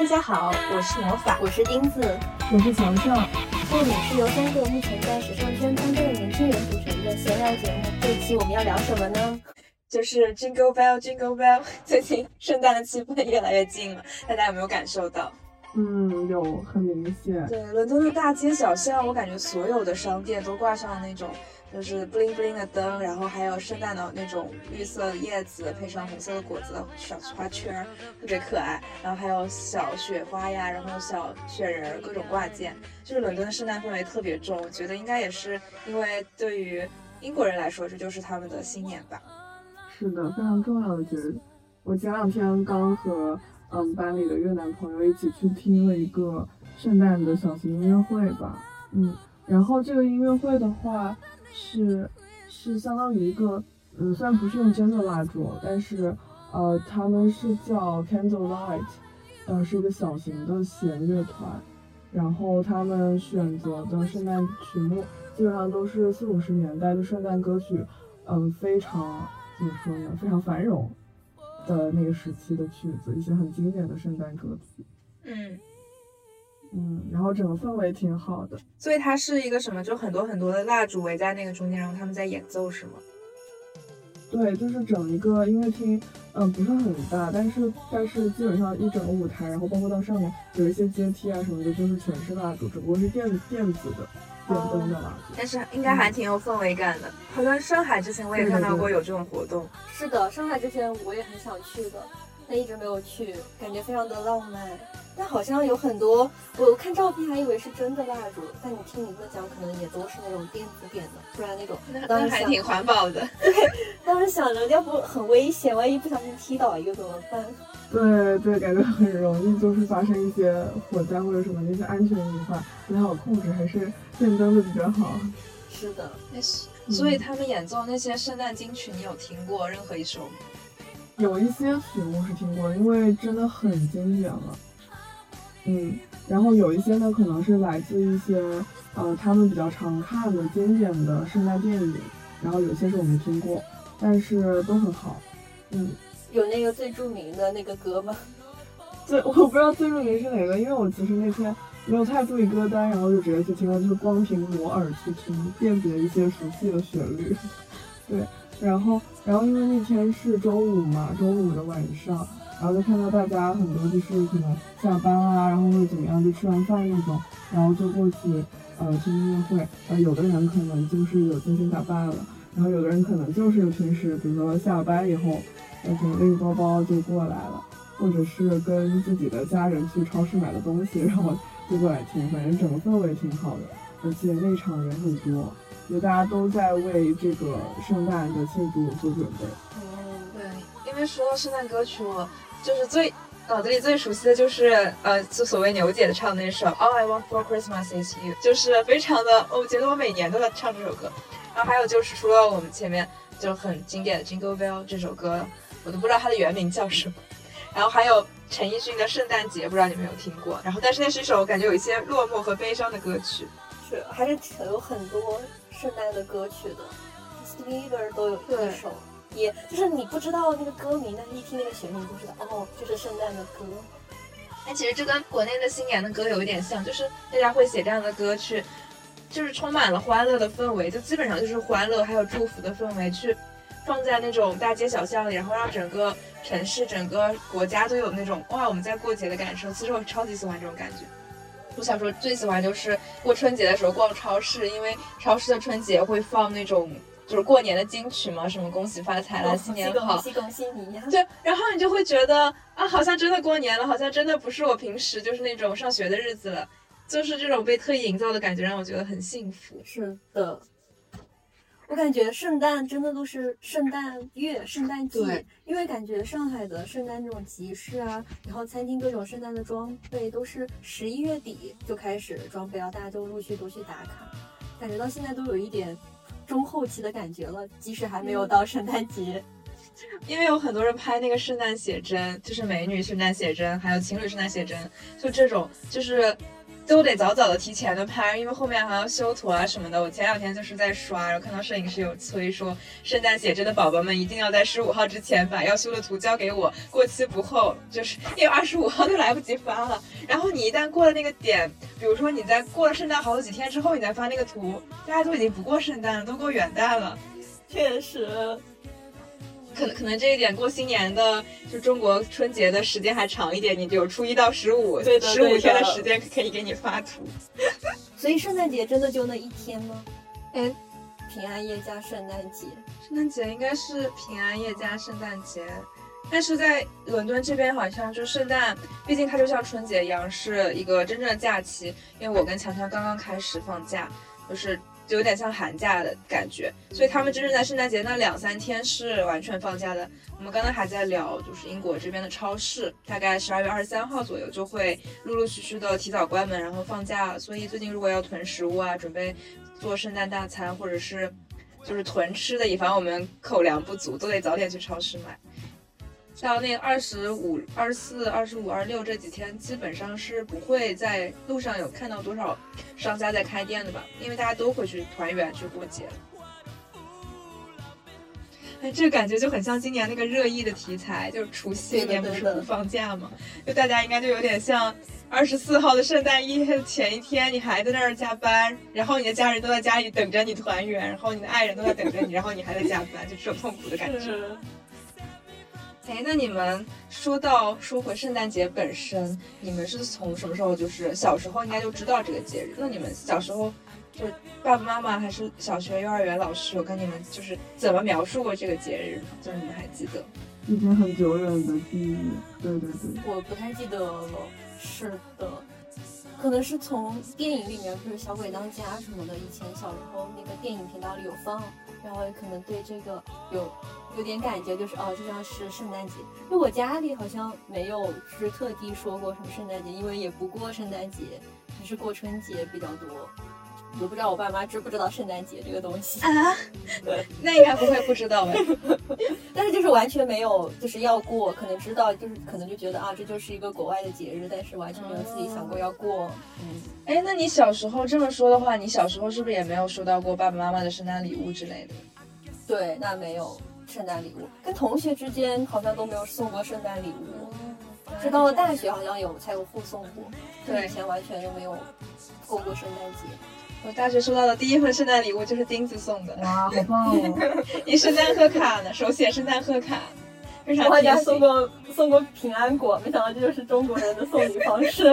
大家好，我是魔法，我是钉子，我是乔乔。这里是由三个目前在时尚圈当中的年轻人组成的闲聊节目。这期我们要聊什么呢？就是 Jingle Bell Jingle Bell。最近圣诞的气氛越来越近了，大家有没有感受到？嗯，有很明显。对，伦敦的大街小巷，我感觉所有的商店都挂上了那种。就是 bling bling 的灯，然后还有圣诞的那种绿色的叶子，配上红色的果子小花圈，特别可爱。然后还有小雪花呀，然后小雪人，各种挂件。就是伦敦的圣诞氛围特别重，我觉得应该也是因为对于英国人来说，这就是他们的新年吧。是的，非常重要的节日。我前两天刚和嗯班里的越南朋友一起去听了一个圣诞的小型音乐会吧。嗯，然后这个音乐会的话。是是相当于一个，嗯，虽然不是用真的蜡烛，但是，呃，他们是叫 Candlelight，呃，是一个小型的弦乐团，然后他们选择的圣诞曲目基本上都是四五十年代的圣诞歌曲，嗯，非常怎么说呢，非常繁荣的那个时期的曲子，一些很经典的圣诞歌曲，嗯。嗯，然后整个氛围挺好的，所以它是一个什么？就很多很多的蜡烛围在那个中间，然后他们在演奏，是吗？对，就是整一个音乐厅，嗯，不是很大，但是但是基本上一整个舞台，然后包括到上面有一些阶梯啊什么的，就是全是蜡烛，只不过是电电子的电灯的蜡烛。但是应该还挺有氛围感的。好像上海之前我也看到过有这种活动。是的，上海之前我也很想去的，但一直没有去，感觉非常的浪漫。但好像有很多，我看照片还以为是真的蜡烛，但你听你们讲，可能也都是那种电子点的，不然那种当时还挺环保的。对，当时想着要不很危险，万一不小心踢倒一个怎么办？对对，感觉很容易就是发生一些火灾或者什么那些安全隐患不太好控制，还是电灯的比较好。是的，那是。所以他们演奏那些圣诞金曲，你有听过任何一首吗？有一些曲目是听过，因为真的很经典了。嗯，然后有一些呢，可能是来自一些呃他们比较常看的经典的圣诞电影，然后有些是我没听过，但是都很好。嗯，有那个最著名的那个歌吗？最我不知道最著名是哪个，因为我其实那天没有太注意歌单，然后就直接去听了，就是光凭裸耳去听，辨别一些熟悉的旋律。对，然后然后因为那天是周五嘛，周五的晚上。然后就看到大家很多就是可能下班啊，然后或者怎么样就吃完饭那种，然后就过去呃听音乐会。呃，有的人可能就是有精心打扮了，然后有的人可能就是平时比如说下班以后，呃可能拎包包就过来了，或者是跟自己的家人去超市买的东西，然后就过来听。反正整个氛围挺好的，而且那场人很多，就大家都在为这个圣诞的庆祝做准备。嗯，对，因为说到圣诞歌曲，我。就是最脑子里最熟悉的就是呃，就所谓牛姐唱的那首 All I Want for Christmas is You，就是非常的，我觉得我每年都在唱这首歌。然后还有就是除了我们前面就很经典的 Jingle Bell 这首歌，我都不知道它的原名叫什么。然后还有陈奕迅的圣诞节，不知道你们有听过。然后但是那是一首感觉有一些落寞和悲伤的歌曲。是，还是有很多圣诞的歌曲的 Wonder 都有一首。也就是你不知道那个歌名，但是一听那个旋律就知道，哦，就是圣诞的歌。哎，其实这跟国内的新年的歌有一点像，就是大家会写这样的歌去，就是充满了欢乐的氛围，就基本上就是欢乐还有祝福的氛围，去放在那种大街小巷里，然后让整个城市、整个国家都有那种哇我们在过节的感受。其实我超级喜欢这种感觉。我小时候最喜欢就是过春节的时候逛超市，因为超市的春节会放那种。就是过年的金曲嘛，什么恭喜发财了，新年好，恭喜恭喜你呀！对，然后你就会觉得啊，好像真的过年了，好像真的不是我平时就是那种上学的日子了，就是这种被特意营造的感觉，让我觉得很幸福。是的，我感觉圣诞真的都是圣诞月、圣诞季，因为感觉上海的圣诞这种集市啊，然后餐厅各种圣诞的装备都是十一月底就开始装备了，大家都陆续都去打卡，感觉到现在都有一点。中后期的感觉了，即使还没有到圣诞节，因为有很多人拍那个圣诞写真，就是美女圣诞写真，还有情侣圣诞写真，就这种，就是都得早早的提前的拍，因为后面还要修图啊什么的。我前两天就是在刷，然后看到摄影师有催说，圣诞写真的宝宝们一定要在十五号之前把要修的图交给我，过期不候，就是 因为二十五号就来不及发了。然后你一旦过了那个点，比如说你在过了圣诞好几天之后，你再发那个图，大家都已经不过圣诞了，都过元旦了。确实，可能可能这一点过新年的，就中国春节的时间还长一点，你就有初一到十五，对的十五天的时间可以给你发图。所以圣诞节真的就那一天吗？哎，平安夜加圣诞节，圣诞节应该是平安夜加圣诞节，但是在伦敦这边好像就圣诞，毕竟它就像春节一样是一个真正的假期。因为我跟强强刚刚开始放假，就是就有点像寒假的感觉，所以他们真正在圣诞节那两三天是完全放假的。我们刚刚还在聊，就是英国这边的超市，大概十二月二十三号左右就会陆陆续续的提早关门，然后放假。所以最近如果要囤食物啊，准备做圣诞大餐，或者是就是囤吃的，以防我们口粮不足，都得早点去超市买。像那二十五、二十四、二十五、二十六这几天，基本上是不会在路上有看到多少商家在开店的吧，因为大家都会去团圆去过节了。哎，这个感觉就很像今年那个热议的题材，就是除夕那天不是不放假吗？就大家应该就有点像二十四号的圣诞夜前一天，你还在那儿加班，然后你的家人都在家里等着你团圆，然后你的爱人都在等着你，然后你还在加班，就这种痛苦的感觉。哎，那你们说到说回圣诞节本身，你们是从什么时候就是小时候应该就知道这个节日？那你们小时候就是爸爸妈妈还是小学、幼儿园老师有跟你们就是怎么描述过这个节日吗？就是你们还记得？已经很久远的记忆。对对对，我不太记得了。是的，可能是从电影里面，就是《小鬼当家》什么的，以前小时候那个电影频道里有放，然后可能对这个有有点感觉，就是哦，这像是圣诞节。就我家里好像没有就是特地说过什么圣诞节，因为也不过圣诞节，还是过春节比较多。我不知道我爸妈知不知道圣诞节这个东西，啊，那应该不会不知道吧？但是就是完全没有就是要过，可能知道就是可能就觉得啊，这就是一个国外的节日，但是完全没有自己想过要过。嗯，哎，那你小时候这么说的话，你小时候是不是也没有收到过爸爸妈妈的圣诞礼物之类的？对，那没有圣诞礼物，跟同学之间好像都没有送过圣诞礼物，直到了大学好像有才有互送过，对以前完全都没有过过圣诞节。我大学收到的第一份圣诞礼物就是钉子送的，哇，好棒哦！一圣诞贺卡呢，手写圣诞贺卡，非常我还。送过送过平安果，没想到这就是中国人的送礼方式。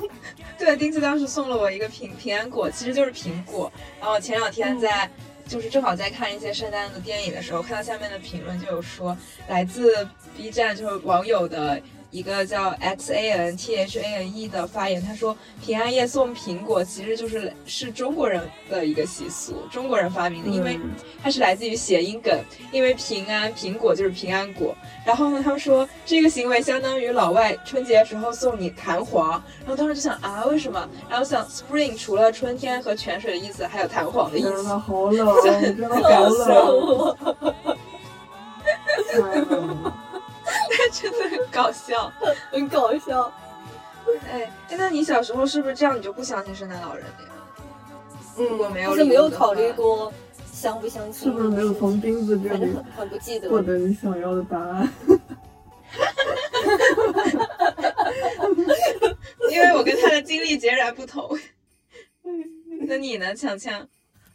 对，钉子当时送了我一个平平安果，其实就是苹果。然后前两天在，就是正好在看一些圣诞的电影的时候，看到下面的评论就有说，来自 B 站就是网友的一个叫 X A N T H A N E 的发言，他说平安夜送苹果其实就是是中国人的一个习俗，中国人发明的，因为嗯它是来自于谐音梗，因为平安苹果就是平安果。然后呢，他们说这个行为相当于老外春节的时候送你弹簧。然后当时就想啊，为什么？然后想 spring 除了春天和泉水的意思，还有弹簧的意天思。呐，好冷，真的好冷，我太冷了。真的很搞笑。很搞笑。哎，哎那你小时候是不是这样？你就不相信圣诞老人了呀？如果没有就是没有考虑过相不相信，是不是没有从钉子这里反正很很不记得。获得你想要的答案？因为我跟他的经历截然不同。那你呢，强强？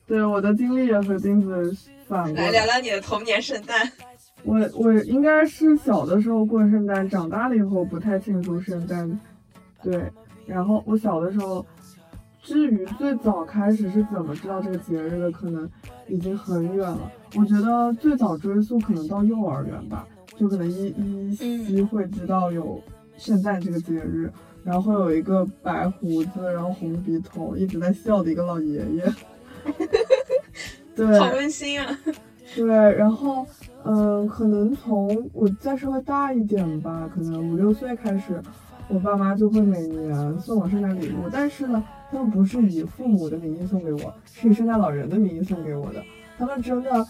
对，我的经历也和钉子反过来。来聊聊你的童年圣诞。我我应该是小的时候过圣诞，长大了以后不太庆祝圣诞。对，然后我小的时候，至于最早开始是怎么知道这个节日的，可能已经很远了。我觉得最早追溯可能到幼儿园吧，就可能依依稀会知道有圣诞这个节日，然后会有一个白胡子，然后红鼻头，一直在笑的一个老爷爷。对，好温馨啊！对，然后，嗯，可能从我再稍微大一点吧，可能五六岁开始，我爸妈就会每年送我圣诞礼物，但是呢，他们不是以父母的名义送给我，是以圣诞老人的名义送给我的。他们真的，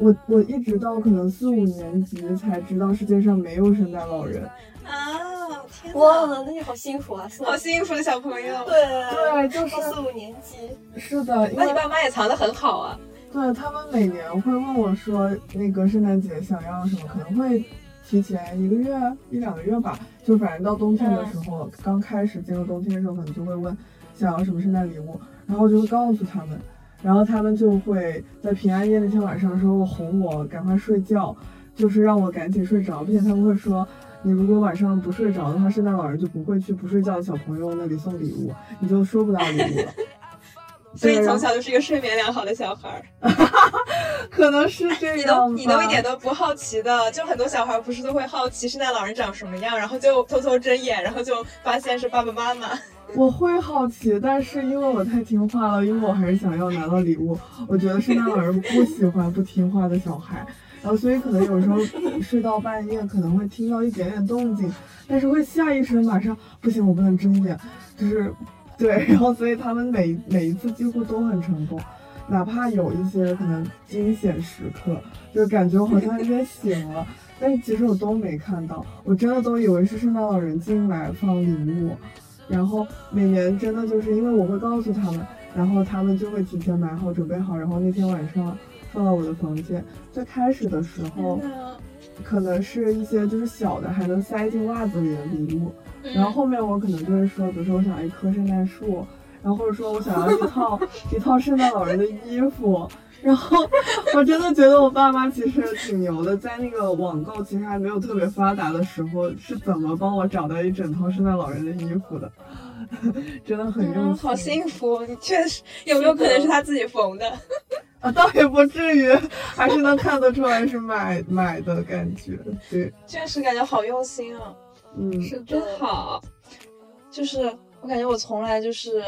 我我一直到可能四五年级才知道世界上没有圣诞老人。啊，天那你好幸福啊！好幸福的小朋友。对对，就是四五年级。是的，那你爸妈也藏得很好啊。对他们每年会问我说，那个圣诞节想要什么，可能会提前一个月、一两个月吧，就反正到冬天的时候，刚开始进入冬天的时候，可能就会问想要什么圣诞礼物，然后就会告诉他们，然后他们就会在平安夜那天晚上说哄我赶快睡觉，就是让我赶紧睡着，并且他们会说。你如果晚上不睡着的话，圣诞老人就不会去不睡觉的小朋友那里送礼物，你就收不到礼物了。所以从小就是一个睡眠良好的小孩儿，可能是这样。你都你都一点都不好奇的，就很多小孩不是都会好奇圣诞老人长什么样，然后就偷偷睁眼，然后就发现是爸爸妈妈。我会好奇，但是因为我太听话了，因为我还是想要拿到礼物。我觉得圣诞老人不喜欢不听话的小孩，然后所以可能有时候睡到半夜可能会听到一点点动静，但是会下意识马上不行，我不能睁眼，就是。对，然后所以他们每每一次几乎都很成功，哪怕有一些可能惊险时刻，就感觉我好像有点醒了，但是其实我都没看到，我真的都以为是圣诞老人进来放礼物，然后每年真的就是因为我会告诉他们，然后他们就会提前买好准备好，然后那天晚上放到我的房间。最开始的时候，可能是一些就是小的还能塞进袜子里的礼物。然后后面我可能就是说，比如说我想要一棵圣诞树，然后或者说我想要一套一套圣诞老人的衣服，然后我真的觉得我爸妈其实挺牛的，在那个网购其实还没有特别发达的时候，是怎么帮我找到一整套圣诞老人的衣服的，真的很用心。好幸福，你确实有没有可能是他自己缝的？啊，倒也不至于，还是能看得出来是买买的感觉。对，确实感觉好用心啊。嗯，是真好，就是我感觉我从来就是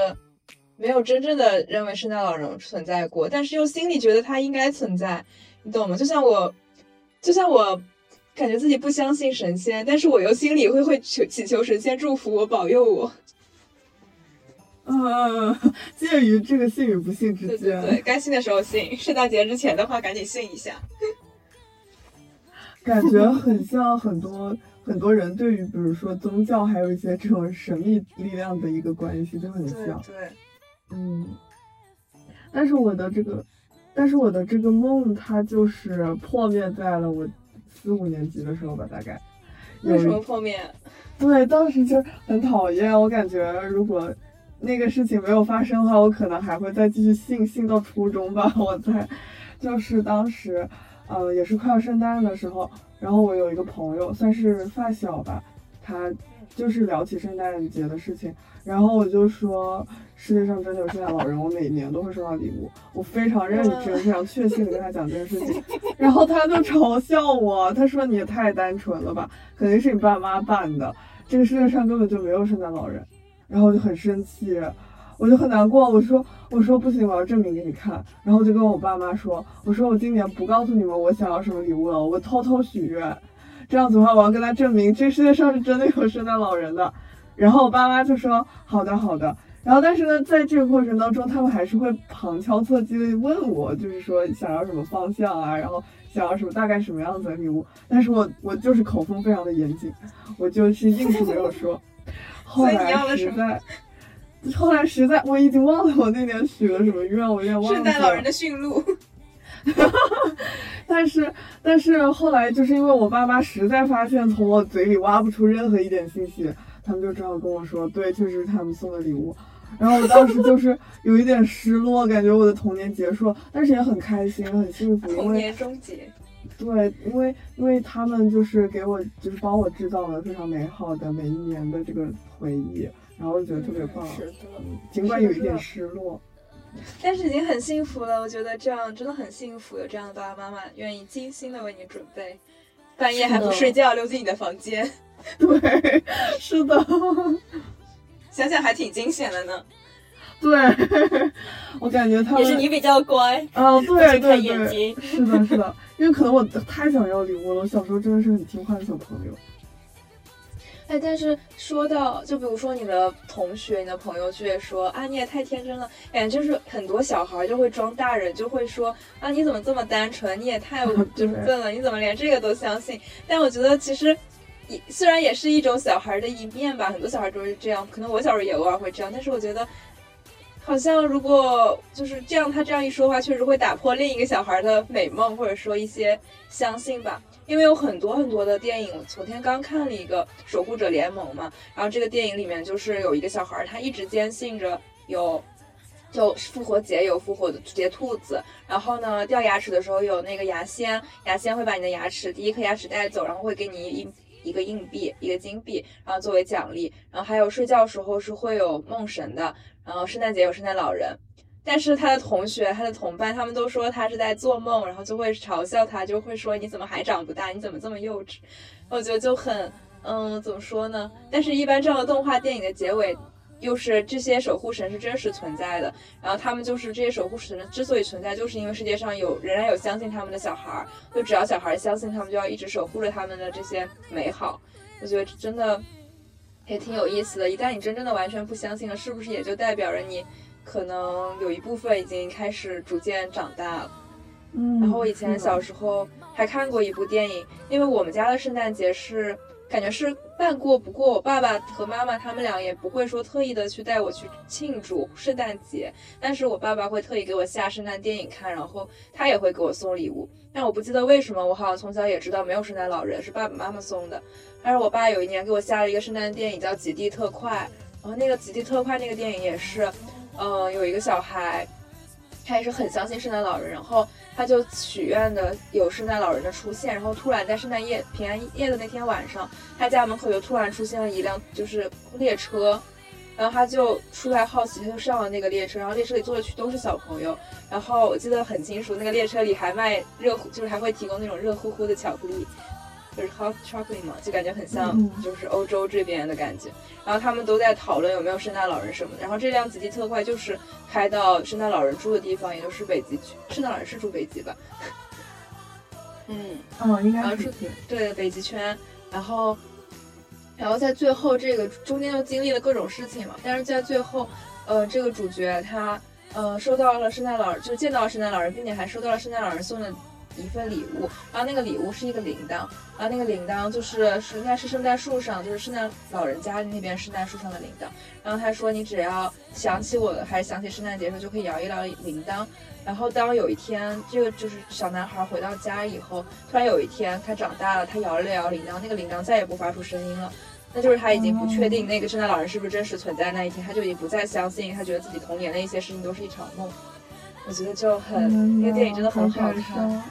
没有真正的认为圣诞老人存在过，但是又心里觉得他应该存在，你懂吗？就像我，就像我感觉自己不相信神仙，但是我又心里会会求祈求神仙祝福我、保佑我。嗯，介于这个信与不信之间。对对对，该信的时候信，圣诞节之前的话赶紧信一下。感觉很像很多。很多人对于比如说宗教还有一些这种神秘力量的一个关系就很像，对，嗯，但是我的这个，但是我的这个梦它就是破灭在了我四五年级的时候吧，大概。为什么破灭？对，当时就很讨厌，我感觉如果那个事情没有发生的话，我可能还会再继续信信到初中吧，我在，就是当时，呃，也是快要圣诞的时候。然后我有一个朋友，算是发小吧，他就是聊起圣诞节的事情，然后我就说世界上真的有圣诞老人，我每年都会收到礼物，我非常认真、非常确信的跟他讲这件事情，然后他就嘲笑我，他说你也太单纯了吧，肯定是你爸妈办的，这个世界上根本就没有圣诞老人，然后我就很生气。我就很难过，我说我说不行，我要证明给你看。然后就跟我爸妈说，我说我今年不告诉你们我想要什么礼物了，我偷偷许愿。这样子的话，我要跟他证明这世界上是真的有圣诞老人的。然后我爸妈就说好的好的。然后但是呢，在这个过程当中，他们还是会旁敲侧击的问我，就是说想要什么方向啊，然后想要什么大概什么样子的礼物。但是我我就是口风非常的严谨，我就是硬是没有说。后来实在。后来实在我已经忘了我那年许了什么愿，我有点忘了。圣诞老人的驯鹿。但是但是后来就是因为我爸妈实在发现从我嘴里挖不出任何一点信息，他们就只好跟我说，对，确实是他们送的礼物。然后我当时就是有一点失落，感觉我的童年结束，但是也很开心，很幸福，童年终结。对，因为因为他们就是给我就是帮我制造了非常美好的每一年的这个回忆。然后我就觉得特别棒，尽管有一点失落，但是已经很幸福了。我觉得这样真的很幸福，有这样的爸爸妈妈愿意精心的为你准备，半夜还不睡觉溜进你的房间。对，是的，想想还挺惊险的呢。对，我感觉他也是你比较乖。啊，对对对，是的，是的，因为可能我太想要礼物了。我小时候真的是很听话的小朋友。哎，但是说到，就比如说你的同学、你的朋友，就会说啊，你也太天真了。感觉就是很多小孩就会装大人，就会说啊，你怎么这么单纯？你也太 就是笨了，你怎么连这个都相信？但我觉得其实也虽然也是一种小孩的一面吧，很多小孩都是这样，可能我小时候也偶尔会这样，但是我觉得。好像如果就是这样，他这样一说话，确实会打破另一个小孩的美梦，或者说一些相信吧。因为有很多很多的电影，我昨天刚看了一个《守护者联盟》嘛，然后这个电影里面就是有一个小孩，他一直坚信着有，就复活节有复活的节兔子，然后呢掉牙齿的时候有那个牙仙，牙仙会把你的牙齿第一颗牙齿带走，然后会给你一一个硬币一个金币，然后作为奖励，然后还有睡觉时候是会有梦神的。然后圣诞节有圣诞老人，但是他的同学、他的同伴他们都说他是在做梦，然后就会嘲笑他，就会说你怎么还长不大？你怎么这么幼稚？我觉得就很，嗯，怎么说呢？但是，一般这样的动画电影的结尾，又是这些守护神是真实存在的，然后他们就是这些守护神之所以存在，就是因为世界上有仍然有相信他们的小孩儿，就只要小孩儿相信他们，就要一直守护着他们的这些美好。我觉得真的。也挺有意思的。一旦你真正的完全不相信了，是不是也就代表着你可能有一部分已经开始逐渐长大了？嗯。然后我以前小时候还看过一部电影，因为我们家的圣诞节是感觉是办过，不过我爸爸和妈妈他们俩也不会说特意的去带我去庆祝圣诞节，但是我爸爸会特意给我下圣诞电影看，然后他也会给我送礼物。但我不记得为什么，我好像从小也知道没有圣诞老人，是爸爸妈妈送的。但是我爸有一年给我下了一个圣诞电影，叫《极地特快》。然后那个《极地特快》那个电影也是，嗯，有一个小孩，他也是很相信圣诞老人，然后他就许愿的有圣诞老人的出现。然后突然在圣诞夜平安夜的那天晚上，他家门口就突然出现了一辆就是列车，然后他就出来好奇，他就上了那个列车。然后列车里坐的全都是小朋友。然后我记得很清楚，那个列车里还卖热乎，就是还会提供那种热乎乎的巧克力。就是 hot chocolate 嘛，就感觉很像，就是欧洲这边的感觉。然后他们都在讨论有没有圣诞老人什么的。然后这辆极地特快就是开到圣诞老人住的地方，也就是北极区。圣诞老人是住北极吧？嗯，哦，应该是。对，北极圈。然后，然后在最后这个中间又经历了各种事情嘛。但是在最后，呃，这个主角他，呃，收到了圣诞老人，就见到了圣诞老人，并且还收到了圣诞老人送的。一份礼物，然后那个礼物是一个铃铛，然后那个铃铛就是是应该是圣诞树上，就是圣诞老人家那边圣诞树上的铃铛。然后他说你只要想起我，还是想起圣诞节的时候，就可以摇一摇铃铛。然后当有一天这个就是小男孩回到家以后，突然有一天他长大了，他摇了摇铃铛，那个铃铛再也不发出声音了，那就是他已经不确定那个圣诞老人是不是真实存在那一天，他就已经不再相信，他觉得自己童年的一些事情都是一场梦。我觉得就很，那个电影真的很好看。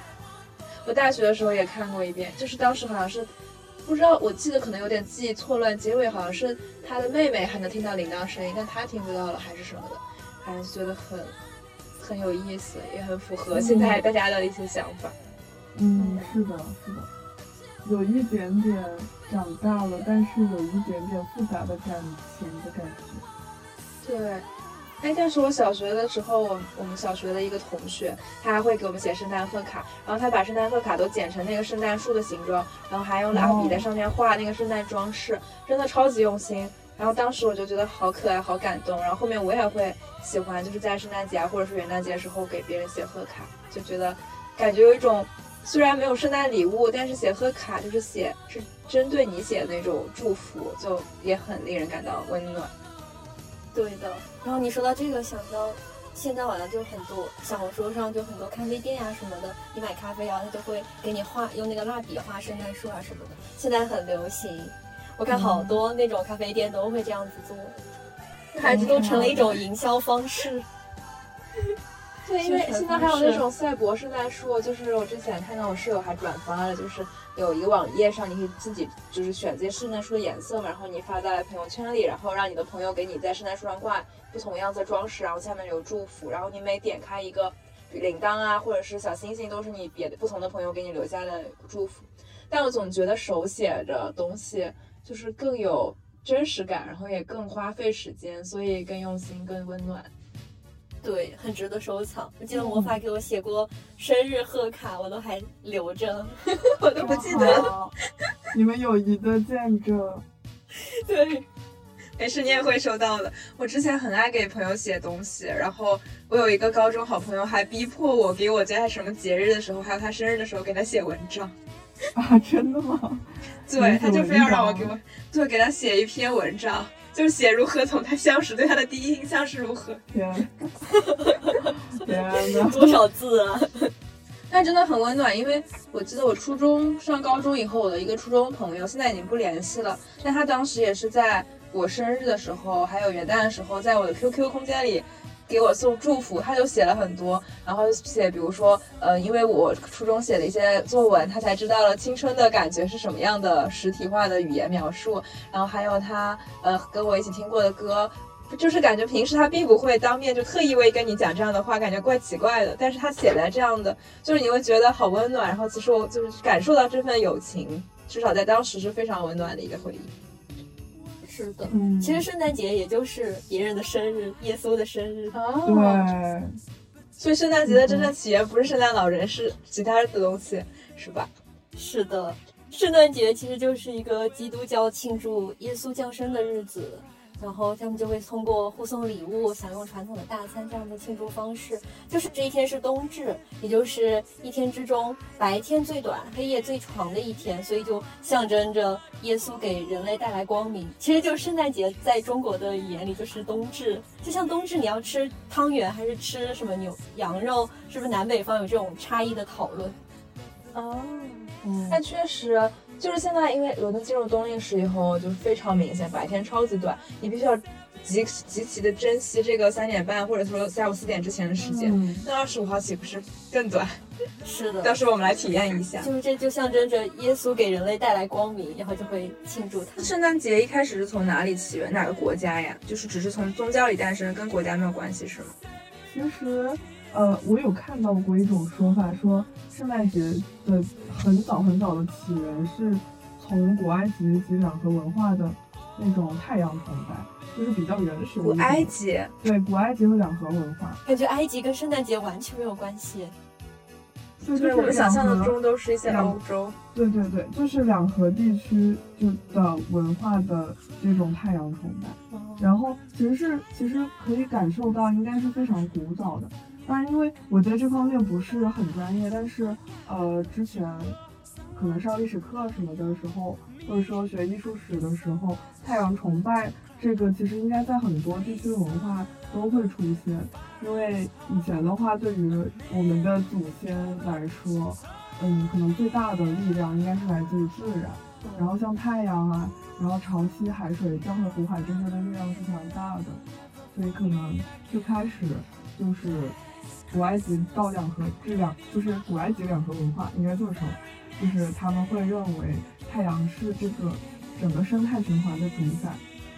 我大学的时候也看过一遍，就是当时好像是不知道，我记得可能有点记忆错乱，结尾好像是他的妹妹还能听到铃铛声音，但他听不到了还是什么的，反正觉得很很有意思，也很符合现在大家的一些想法。嗯，是的，是的，有一点点长大了，但是有一点点复杂的感情的感觉。对。哎，但是我小学的时候，我我们小学的一个同学，他还会给我们写圣诞贺卡，然后他把圣诞贺卡都剪成那个圣诞树的形状，然后还用蜡笔在上面画那个圣诞装饰，真的超级用心。然后当时我就觉得好可爱，好感动。然后后面我也会喜欢，就是在圣诞节啊，或者是元旦节的时候给别人写贺卡，就觉得感觉有一种虽然没有圣诞礼物，但是写贺卡就是写是针对你写的那种祝福，就也很令人感到温暖。对的，然后你说到这个，想到现在好像就很多小红书上就很多咖啡店呀什么的，你买咖啡啊，他就会给你画用那个蜡笔画圣诞树啊什么的，现在很流行。我看好多那种咖啡店都会这样子做，孩子都成了一种营销方式。对，因为现在还有那种赛博圣诞树，就是我之前看到我室友还转发了，就是。有一个网页上，你可以自己就是选这些圣诞树的颜色嘛，然后你发在朋友圈里，然后让你的朋友给你在圣诞树上挂不同样子的装饰，然后下面有祝福，然后你每点开一个铃铛啊，或者是小星星，都是你别的不同的朋友给你留下的祝福。但我总觉得手写的东西就是更有真实感，然后也更花费时间，所以更用心、更温暖。对，很值得收藏。我记得魔法给我写过生日贺卡，我都还留着，我都不记得。你们友谊的见证。对，没事，你也会收到的。我之前很爱给朋友写东西，然后我有一个高中好朋友还逼迫我给我在什么节日的时候，还有他生日的时候给他写文章。啊，真的吗？对，他就非要让我给我，对，给他写一篇文章，就是写如何从他相识对他的第一印象是如何。天，天哪，多少字啊？但真的很温暖，因为我记得我初中上高中以后，我的一个初中朋友现在已经不联系了，但他当时也是在我生日的时候，还有元旦的时候，在我的 QQ 空间里。给我送祝福，他就写了很多，然后写，比如说，呃，因为我初中写的一些作文，他才知道了青春的感觉是什么样的，实体化的语言描述，然后还有他，呃，跟我一起听过的歌，就是感觉平时他并不会当面就特意为跟你讲这样的话，感觉怪奇怪的，但是他写在这样的，就是你会觉得好温暖，然后其实我就是感受到这份友情，至少在当时是非常温暖的一个回忆。是的，嗯，其实圣诞节也就是别人的生日，耶稣的生日哦。对，所以圣诞节的真正起源不是圣诞老人，是其他的东西，是吧？是的，圣诞节其实就是一个基督教庆祝耶稣降生的日子。然后他们就会通过互送礼物、享用传统的大餐这样的庆祝方式。就是这一天是冬至，也就是一天之中白天最短、黑夜最长的一天，所以就象征着耶稣给人类带来光明。其实就是圣诞节在中国的语言里就是冬至，就像冬至你要吃汤圆还是吃什么牛羊肉，是不是南北方有这种差异的讨论？哦，嗯，但确实。就是现在，因为伦敦进入冬令时以后，就非常明显，白天超级短，你必须要极极其的珍惜这个三点半或者说下午四点之前的时间。那二十五号岂不是更短？是的，到时候我们来体验一下。就是这就象征着耶稣给人类带来光明，然后就会庆祝它。圣诞节一开始是从哪里起源？哪个国家呀？就是只是从宗教里诞生，跟国家没有关系是吗？其实。呃，我有看到过一种说法，说圣诞节的很早很早的起源是从古埃及及两河文化的那种太阳崇拜，就是比较原始的。古埃及对古埃及和两河文化，感觉埃及跟圣诞节完全没有关系。就是我们想象的中都是一些欧洲。对对对，就是两河地区就的文化的这种太阳崇拜，然后其实是其实可以感受到应该是非常古早的。当然，因为我在这方面不是很专业，但是呃，之前可能上历史课什么的时候，或者说学艺术史的时候，太阳崇拜这个其实应该在很多地区的文化都会出现。因为以前的话，对于我们的祖先来说，嗯，可能最大的力量应该是来自于自然。然后像太阳啊，然后潮汐、海水、江河湖海这些的力量是非常大的，所以可能最开始就是。古埃及到两河这两就是古埃及两河文化应该这么说，就是他们会认为太阳是这个整个生态循环的主宰，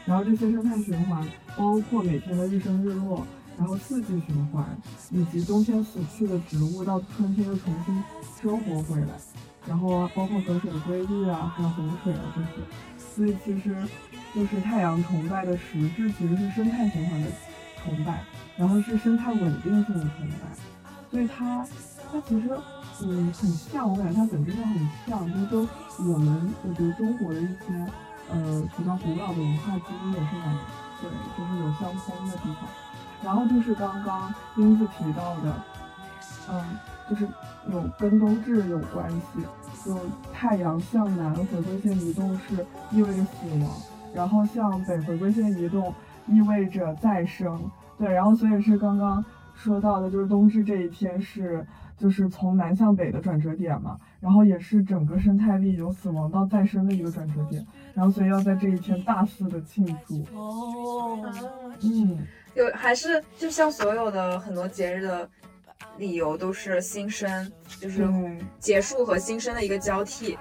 然后这些生态循环包括每天的日升日落，然后四季循环，以及冬天死去的植物到春天又重新生活回来，然后包括河水的规律啊，还有洪水啊这些，所以其实就是太阳崇拜的实质其实是生态循环的崇拜。然后是生态稳定性的存在，所以它它其实嗯很像，我感觉它本质上很像，就是跟我们我觉得中国的一些呃比较古老的文化基因也是蛮对，就是有相通的地方。然后就是刚刚英子提到的，嗯，就是有跟冬至有关系，就太阳向南回归线移动是意味着死亡，然后向北回归线移动意味着再生。对，然后所以是刚刚说到的，就是冬至这一天是就是从南向北的转折点嘛，然后也是整个生态力由死亡到再生的一个转折点，然后所以要在这一天大肆的庆祝。哦，嗯，有还是就像所有的很多节日的理由都是新生，就是结束和新生的一个交替。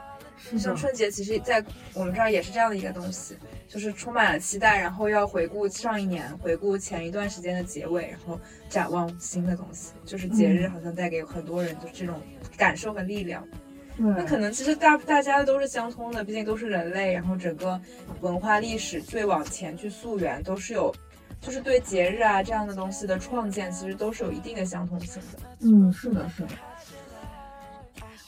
像春节，其实在我们这儿也是这样的一个东西。就是充满了期待，然后要回顾上一年，回顾前一段时间的结尾，然后展望新的东西。就是节日好像带给很多人就是这种感受和力量。那可能其实大大家都是相通的，毕竟都是人类，然后整个文化历史最往前去溯源，都是有，就是对节日啊这样的东西的创建，其实都是有一定的相通性的。嗯，是的，是的。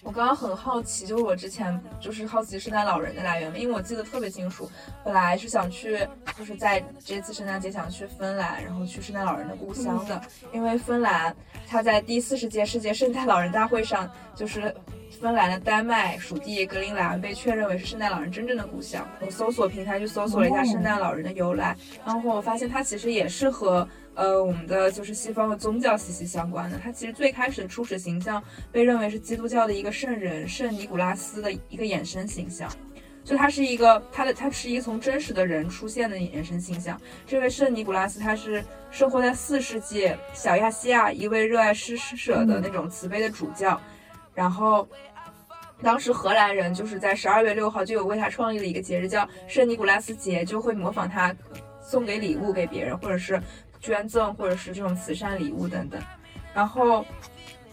我刚刚很好奇，就是我之前就是好奇圣诞老人的来源嘛，因为我记得特别清楚，本来是想去，就是在这次圣诞节想去芬兰，然后去圣诞老人的故乡的，因为芬兰它在第四十届世界圣诞老人大会上就是芬兰的丹麦属地格陵兰被确认为是圣诞老人真正的故乡。我搜索平台去搜索了一下圣诞老人的由来，然后我发现它其实也是和呃我们的就是西方的宗教息息相关的。它其实最开始的初始形象被认为是基督教的一个圣人圣尼古拉斯的一个衍生形象。就他是一个，他的他是一个从真实的人出现的衍生形象。这位圣尼古拉斯，他是生活在四世纪小亚细亚一位热爱施舍的那种慈悲的主教。然后，当时荷兰人就是在十二月六号就有为他创立了一个节日，叫圣尼古拉斯节，就会模仿他送给礼物给别人，或者是捐赠，或者是这种慈善礼物等等。然后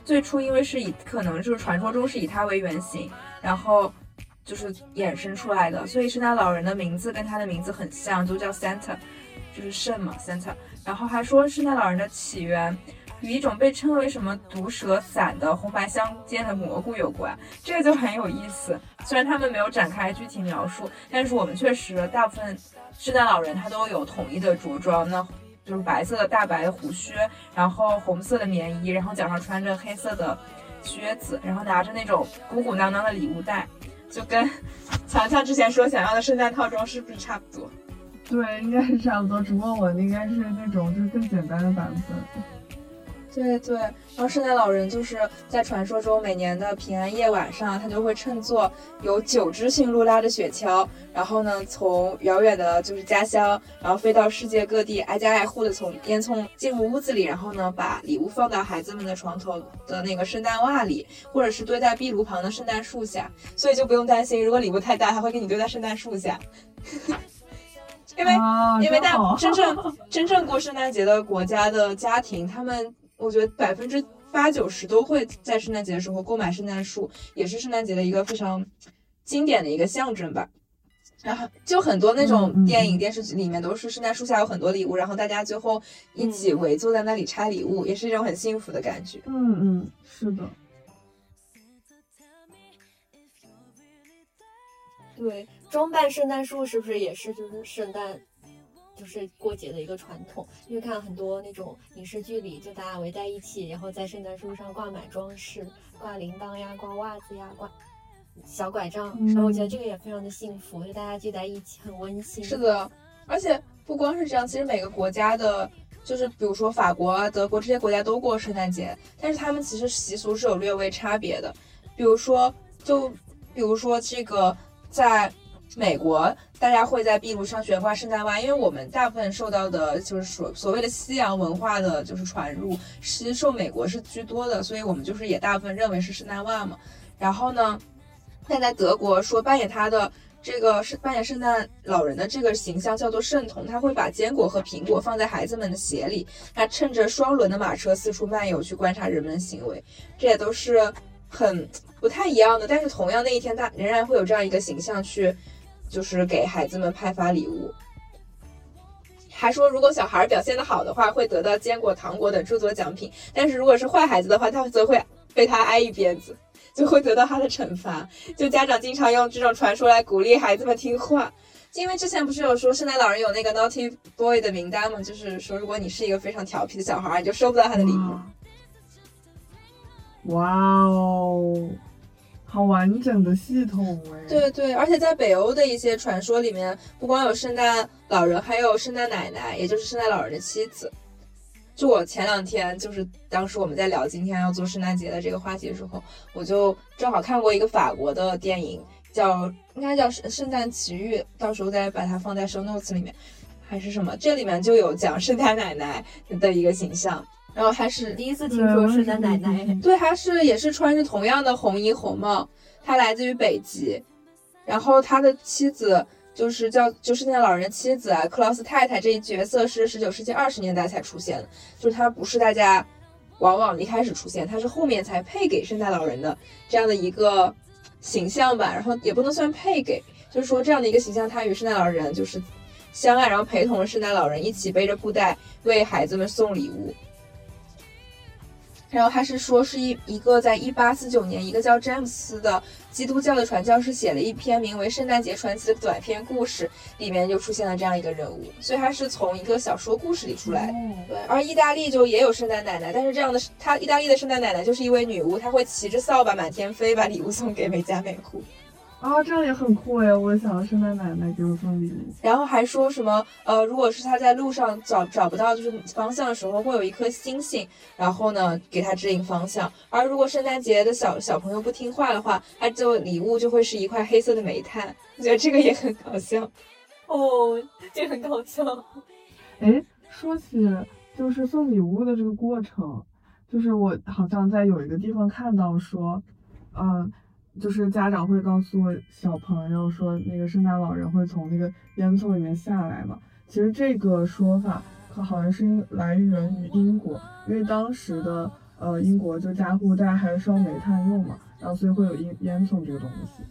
最初因为是以可能就是传说中是以他为原型，然后。就是衍生出来的，所以圣诞老人的名字跟他的名字很像，都叫 Santa，就是圣嘛 Santa。然后还说圣诞老人的起源与一种被称为什么毒蛇伞的红白相间的蘑菇有关，这个就很有意思。虽然他们没有展开具体描述，但是我们确实大部分圣诞老人他都有统一的着装，那就是白色的大白的胡靴，然后红色的棉衣，然后脚上穿着黑色的靴子，然后拿着那种鼓鼓囊囊的礼物袋。就跟强强之前说想要的圣诞套装是不是差不多？对，应该是差不多，只不过我应该是那种就是更简单的版本。对对，然后圣诞老人就是在传说中每年的平安夜晚上，他就会乘坐有九只驯鹿拉着雪橇，然后呢从遥远的就是家乡，然后飞到世界各地，挨家挨户的从烟囱进入屋子里，然后呢把礼物放到孩子们的床头的那个圣诞袜里，或者是堆在壁炉旁的圣诞树下，所以就不用担心，如果礼物太大，他会给你堆在圣诞树下。因为因为大真正真正过圣诞节的国家的家庭，他们。我觉得百分之八九十都会在圣诞节的时候购买圣诞树，也是圣诞节的一个非常经典的一个象征吧。然后就很多那种电影电视剧里面都是圣诞树下有很多礼物，然后大家最后一起围坐在那里拆礼物，也是一种很幸福的感觉。嗯嗯，是的。对，装扮圣诞树是不是也是就是圣诞？就是过节的一个传统，因为看很多那种影视剧里，就大家围在一起，然后在圣诞树上挂满装饰，挂铃铛呀，挂袜子呀，挂小拐杖，然后我觉得这个也非常的幸福，就大家聚在一起很温馨。是的，而且不光是这样，其实每个国家的，就是比如说法国啊、德国这些国家都过圣诞节，但是他们其实习俗是有略微差别的。比如说，就比如说这个在。美国，大家会在壁炉上悬挂圣诞袜，因为我们大部分受到的就是所所谓的西洋文化的就是传入，其实受美国是居多的，所以我们就是也大部分认为是圣诞袜嘛。然后呢，但在德国说扮演他的这个是扮演圣诞老人的这个形象叫做圣童，他会把坚果和苹果放在孩子们的鞋里，他趁着双轮的马车四处漫游去观察人们的行为，这也都是很不太一样的。但是同样那一天，他仍然会有这样一个形象去。就是给孩子们派发礼物，还说如果小孩表现的好的话，会得到坚果、糖果等诸多奖品；但是如果是坏孩子的话，他则会被他挨一鞭子，就会得到他的惩罚。就家长经常用这种传说来鼓励孩子们听话，因为之前不是有说圣诞老人有那个 naughty boy 的名单吗？就是说如果你是一个非常调皮的小孩，你就收不到他的礼物。哇哦！好完整的系统哎！对对，而且在北欧的一些传说里面，不光有圣诞老人，还有圣诞奶奶，也就是圣诞老人的妻子。就我前两天，就是当时我们在聊今天要做圣诞节的这个话题的时候，我就正好看过一个法国的电影，叫应该叫《圣圣诞奇遇》，到时候再把它放在 show notes 里面，还是什么？这里面就有讲圣诞奶奶的一个形象。然后还是第一次听说圣诞奶奶，对，他是也是穿着同样的红衣红帽，他来自于北极，然后他的妻子就是叫就是圣诞老人的妻子啊，克劳斯太太这一角色是十九世纪二十年代才出现的，就是他不是大家往往一开始出现，他是后面才配给圣诞老人的这样的一个形象吧，然后也不能算配给，就是说这样的一个形象，他与圣诞老人就是相爱，然后陪同圣诞老人一起背着布袋为孩子们送礼物。然后他是说是一一个在一八四九年，一个叫詹姆斯的基督教的传教士写了一篇名为《圣诞节传奇》的短篇故事，里面就出现了这样一个人物，所以他是从一个小说故事里出来的。对，而意大利就也有圣诞奶奶，但是这样的他意大利的圣诞奶奶就是一位女巫，她会骑着扫把满天飞，把礼物送给每家每户。啊，这样也很酷哎！我也想要圣诞奶奶给我送礼物。然后还说什么呃，如果是他在路上找找不到就是方向的时候，会有一颗星星，然后呢给他指引方向。而如果圣诞节的小小朋友不听话的话，他就礼物就会是一块黑色的煤炭。我觉得这个也很搞笑。哦，这很搞笑。哎，说起就是送礼物的这个过程，就是我好像在有一个地方看到说，嗯。就是家长会告诉小朋友说，那个圣诞老人会从那个烟囱里面下来嘛。其实这个说法可好像是来源于英国，因为当时的呃英国就家户大家还是烧煤炭用嘛，然后所以会有烟烟囱这个东西。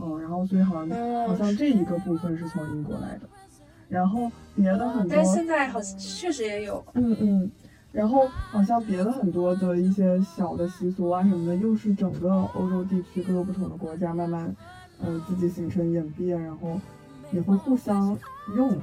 嗯，然后所以好像好像这一个部分是从英国来的，然后别的很多，但现在好像确实也有。嗯嗯。然后好像别的很多的一些小的习俗啊什么的，又是整个欧洲地区各个不同的国家慢慢，呃自己形成演变，然后也会互相用，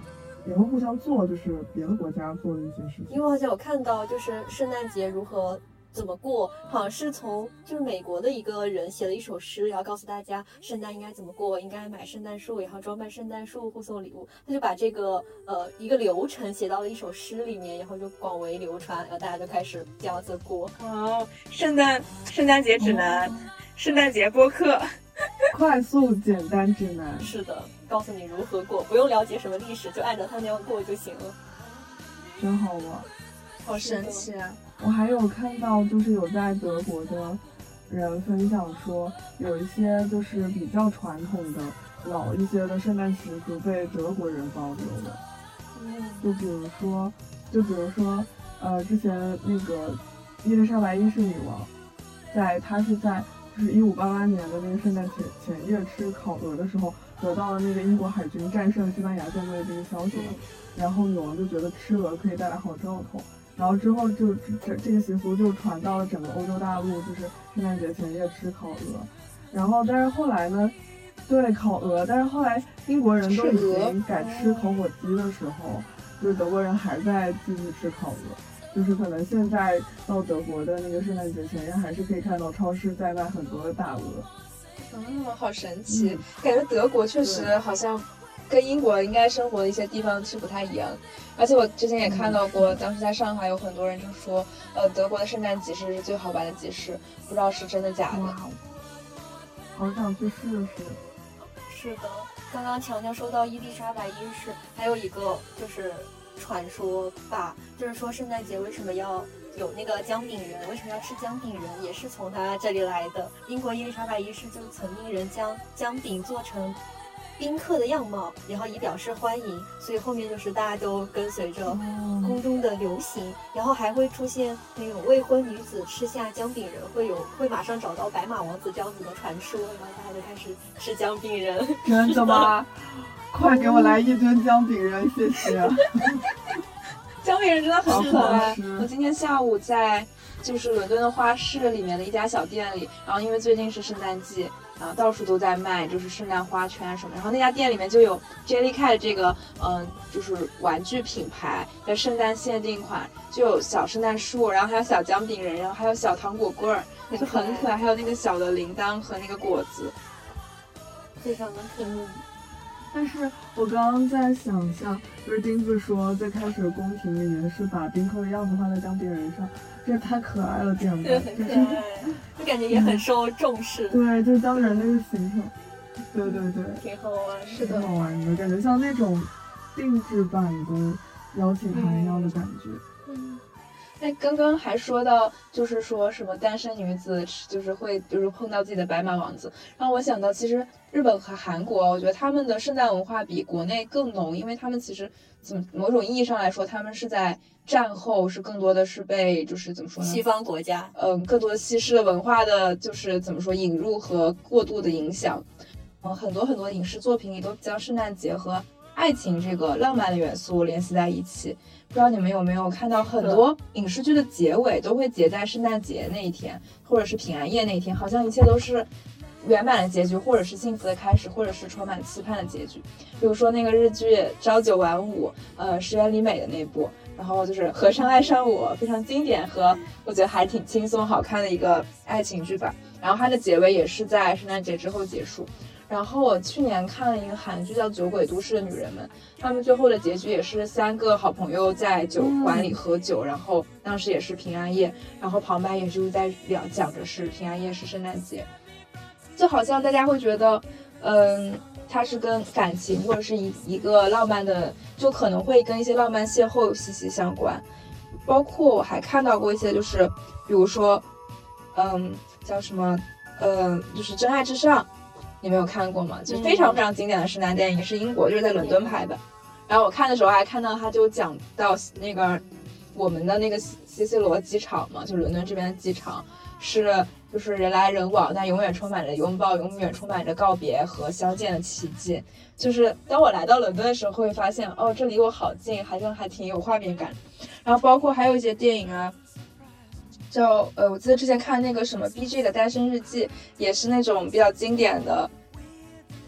也会互相做，就是别的国家做的一些事情。因为好像我看到，就是圣诞节如何。怎么过？好像是从就是美国的一个人写了一首诗，然后告诉大家圣诞应该怎么过，应该买圣诞树，然后装扮圣诞树，互送礼物。他就把这个呃一个流程写到了一首诗里面，然后就广为流传，然后大家就开始这样子过。哦，圣诞圣诞节指南，圣诞节播客，快速简单指南。是的，告诉你如何过，不用了解什么历史，就按照他那样过就行了。真好玩，好神奇啊！我还有看到，就是有在德国的人分享说，有一些就是比较传统的老一些的圣诞习俗被德国人保留了。嗯，就比如说，就比如说，呃，之前那个伊丽莎白一世女王，在她是在就是一五八八年的那个圣诞前前夜吃烤鹅的时候，得到了那个英国海军战胜西班牙舰队的这个消息，然后女王就觉得吃鹅可以带来好兆头。然后之后就这这个习俗就传到了整个欧洲大陆，就是圣诞节前夜吃烤鹅。然后但是后来呢，对烤鹅，但是后来英国人都已经改吃烤火鸡的时候，就是德国人还在继续吃烤鹅。就是可能现在到德国的那个圣诞节前夜，还是可以看到超市在卖很多的大鹅。嗯，好神奇，感觉德国确实好像。跟英国应该生活的一些地方是不太一样，而且我之前也看到过，当时在上海有很多人就说，呃，德国的圣诞集市是最好玩的集市，不知道是真的假的。好想去试试。是的，刚刚强强说到伊丽莎白一世，还有一个就是传说吧，就是说圣诞节为什么要有那个姜饼人，为什么要吃姜饼人，也是从他这里来的。英国伊丽莎白一世就曾命人将姜饼做成。宾客的样貌，然后以表示欢迎，所以后面就是大家都跟随着宫中的流行，然后还会出现那种未婚女子吃下姜饼人会有会马上找到白马王子这样子的传说，然后大家就开始吃姜饼人。真的吗？快给我来一吨姜饼人，谢谢。姜饼人真的很可爱。我今天下午在就是伦敦的花市里面的一家小店里，然后因为最近是圣诞季。然后到处都在卖，就是圣诞花圈什么。然后那家店里面就有 Jellycat 这个，嗯，就是玩具品牌的圣诞限定款，就有小圣诞树，然后还有小姜饼人，然后还有小糖果棍儿，就很可爱。还有那个小的铃铛和那个果子，非常的可爱。但是我刚刚在想象，就是钉子说最开始宫廷里面是把宾客的样子画在姜饼人上。这太可爱了，点的，就是就感觉也很受重视。对，就是当人那个形象，对对对，挺好玩，是的，挺好玩的，感觉像那种定制版的邀请函一样的感觉。嗯，哎，刚刚还说到，就是说什么单身女子就是会就是碰到自己的白马王子，让我想到其实日本和韩国，我觉得他们的圣诞文化比国内更浓，因为他们其实怎么某种意义上来说，他们是在。战后是更多的是被就是怎么说呢？西方国家，嗯，更多的西式的文化的就是怎么说引入和过度的影响，嗯，很多很多影视作品里都将圣诞节和爱情这个浪漫的元素联系在一起。不知道你们有没有看到，很多影视剧的结尾都会结在圣诞节那一天，或者是平安夜那一天，好像一切都是圆满的结局，或者是幸福的开始，或者是充满期盼的结局。比如说那个日剧《朝九晚五》，呃，石原里美的那部，然后就是《和尚爱上我》，非常经典和我觉得还挺轻松好看的一个爱情剧吧。然后它的结尾也是在圣诞节之后结束。然后我去年看了一个韩剧叫《酒鬼都市的女人们》，他们最后的结局也是三个好朋友在酒馆里喝酒，然后当时也是平安夜，然后旁白也就是在聊讲着是平安夜是圣诞节，就好像大家会觉得，嗯，它是跟感情或者是一一个浪漫的，就可能会跟一些浪漫邂逅息息相关。包括我还看到过一些，就是比如说，嗯，叫什么，嗯，就是《真爱至上》。你没有看过吗？就非常非常经典的圣诞电影，是英国，就是在伦敦拍的。然后我看的时候还看到，他就讲到那个我们的那个西西罗机场嘛，就伦敦这边的机场是就是人来人往，但永远充满着拥抱，永远充满着告别和相见的奇迹。就是当我来到伦敦的时候，会发现哦，这离我好近，好像还挺有画面感。然后包括还有一些电影啊。就呃，我记得之前看那个什么 B G 的单身日记，也是那种比较经典的，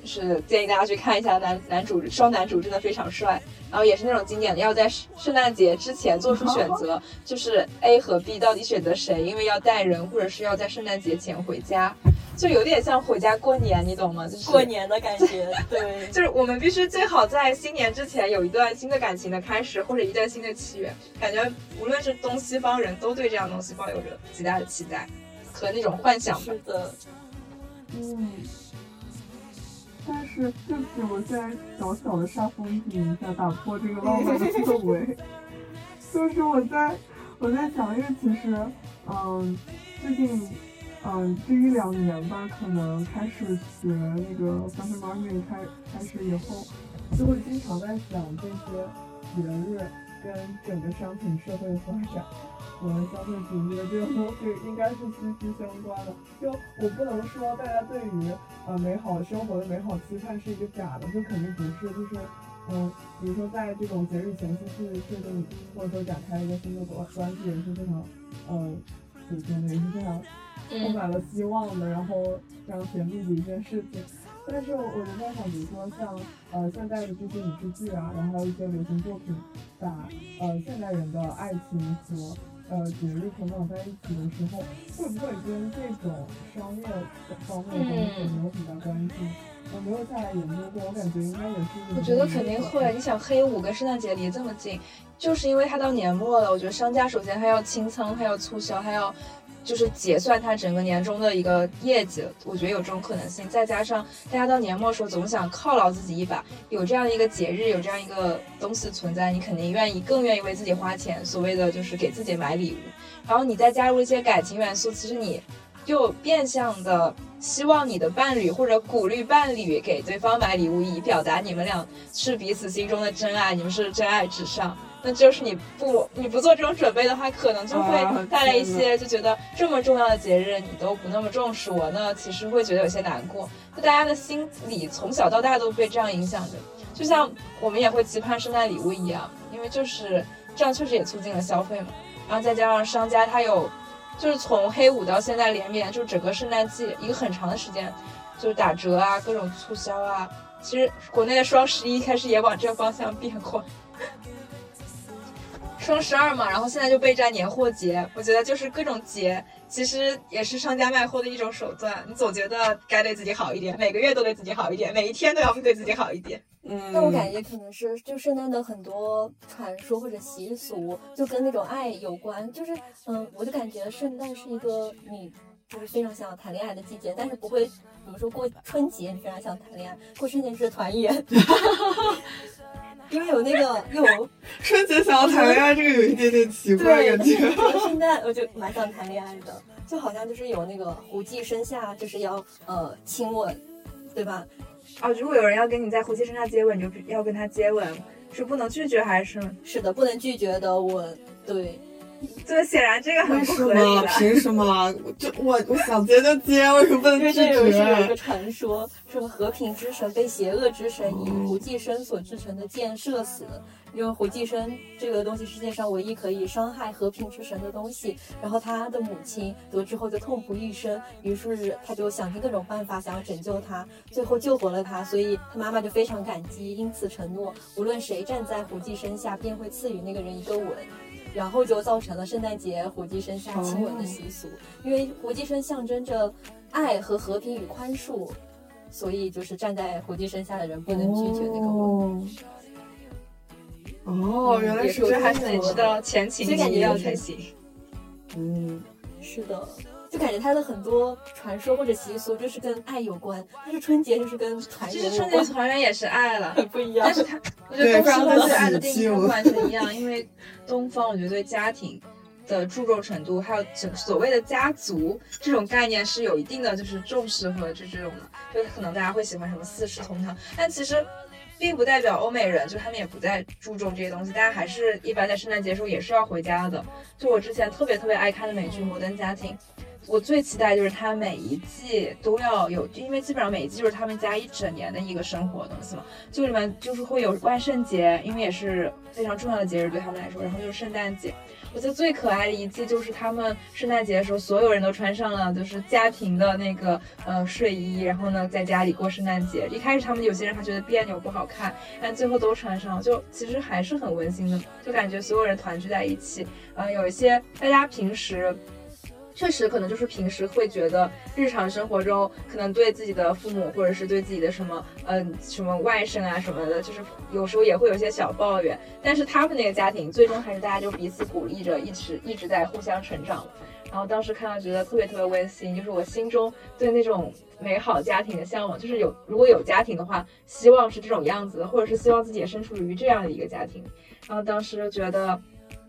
就是建议大家去看一下。男男主双男主真的非常帅，然后也是那种经典的，要在圣诞节之前做出选择，就是 A 和 B 到底选择谁，因为要带人或者是要在圣诞节前回家。就有点像回家过年，你懂吗？就是过年的感觉，对，就是我们必须最好在新年之前有一段新的感情的开始，或者一段新的契约。感觉无论是东西方人都对这样东西抱有着极大的期待和那种幻想。是的，嗯。但是，就是我在小小的煞风景一下打破这个浪漫的氛围。就是我在我在想，因为其实，嗯，最近。嗯，这一两年吧，可能开始学那个 fashion marketing 开开始以后，就会经常在想这些节日跟整个商品社会的发展和消费主义的这种东西应该是息息相关的。就我不能说大家对于呃美好生活的美好期盼是一个假的，这肯定不是。就是嗯，比如说在这种节日前夕去确定或者说展开一个新的关关系也是非常嗯，怎么说呢，也是非常。充满了希望的，然后非常甜蜜的一件事情。但是我就在想，比如说像呃现在的这些影视剧啊，然后还有一些流行作品，把呃现代人的爱情和呃节日捆绑在一起的时候，会不会跟这种商业方面的东西没有很大关系？我没有下来研究过，我感觉应该也是。我觉得肯定会。你想黑五跟圣诞节离这么近，就是因为它到年末了。我觉得商家首先还要清仓，还要促销，还要。就是结算它整个年终的一个业绩，我觉得有这种可能性。再加上大家到年末时候总想犒劳自己一把，有这样一个节日，有这样一个东西存在，你肯定愿意，更愿意为自己花钱。所谓的就是给自己买礼物，然后你再加入一些感情元素，其实你就变相的希望你的伴侣或者鼓励伴侣给对方买礼物，以表达你们俩是彼此心中的真爱，你们是真爱至上。那就是你不你不做这种准备的话，可能就会带来一些就觉得这么重要的节日你都不那么重视我，那其实会觉得有些难过。就大家的心理从小到大都被这样影响着，就像我们也会期盼圣诞礼物一样，因为就是这样确实也促进了消费嘛。然后再加上商家他有，就是从黑五到现在连绵，就整个圣诞季一个很长的时间，就是打折啊，各种促销啊。其实国内的双十一开始也往这个方向变化。双十二嘛，然后现在就备战年货节，我觉得就是各种节，其实也是商家卖货的一种手段。你总觉得该对自己好一点，每个月都对自己好一点，每一天都要对自己好一点。嗯，但我感觉可能是就圣诞的很多传说或者习俗，就跟那种爱有关。就是嗯，我就感觉圣诞是一个你就是非常想谈恋爱的季节，但是不会，比如说过春节你非常想谈恋爱，过春节是团圆。因为有那个有 春节想要谈恋爱，这个有一点点奇怪感觉。圣诞我就蛮想谈恋爱的，就好像就是有那个胡姬身下就是要呃亲吻，对吧？哦，如果有人要跟你在胡姬身下接吻，你就要跟他接吻，是不能拒绝还是？是的，不能拒绝的吻。对，这显然这个很不合理凭什么？就我我想接就接，为什么不能拒绝？这个是有一个传说，说和平之神被邪恶之神以胡寄生所制成的箭射死。因为胡寄生这个东西世界上唯一可以伤害和平之神的东西，然后他的母亲得知后就痛不欲生，于是他就想尽各种办法想要拯救他，最后救活了他，所以他妈妈就非常感激，因此承诺无论谁站在胡寄生下，便会赐予那个人一个吻，然后就造成了圣诞节火鸡生下亲吻的习俗，因为火鸡生象征着爱和和平与宽恕，所以就是站在火鸡生下的人不能拒绝那个吻。哦，原来是这样，还是得知道前情提要才行。嗯，是的，就感觉他的很多传说或者习俗就是跟爱有关，但是春节就是跟团圆。其实春节团圆也是爱了，很不一样。但是他，我觉得东方对爱的定义不完全一样，因为东方我觉得对家庭的注重程度，还有整所谓的家族这种概念是有一定的就是重视和就这种的，就可能大家会喜欢什么四世同堂，但其实。并不代表欧美人，就他们也不再注重这些东西，大家还是一般在圣诞节时候也是要回家的。就我之前特别特别爱看的美剧《摩登家庭》，我最期待就是它每一季都要有，因为基本上每一季就是他们家一整年的一个生活东西嘛。就里面就是会有万圣节，因为也是非常重要的节日对他们来说，然后就是圣诞节。我觉得最可爱的一季就是他们圣诞节的时候，所有人都穿上了就是家庭的那个呃睡衣，然后呢在家里过圣诞节。一开始他们有些人还觉得别扭不好看，但最后都穿上，就其实还是很温馨的，就感觉所有人团聚在一起。嗯，有一些大家平时。确实，可能就是平时会觉得日常生活中，可能对自己的父母或者是对自己的什么，嗯，什么外甥啊什么的，就是有时候也会有一些小抱怨。但是他们那个家庭，最终还是大家就彼此鼓励着，一直一直在互相成长。然后当时看到觉得特别特别温馨，就是我心中对那种美好家庭的向往，就是有如果有家庭的话，希望是这种样子的，或者是希望自己也身处于这样的一个家庭。然后当时就觉得。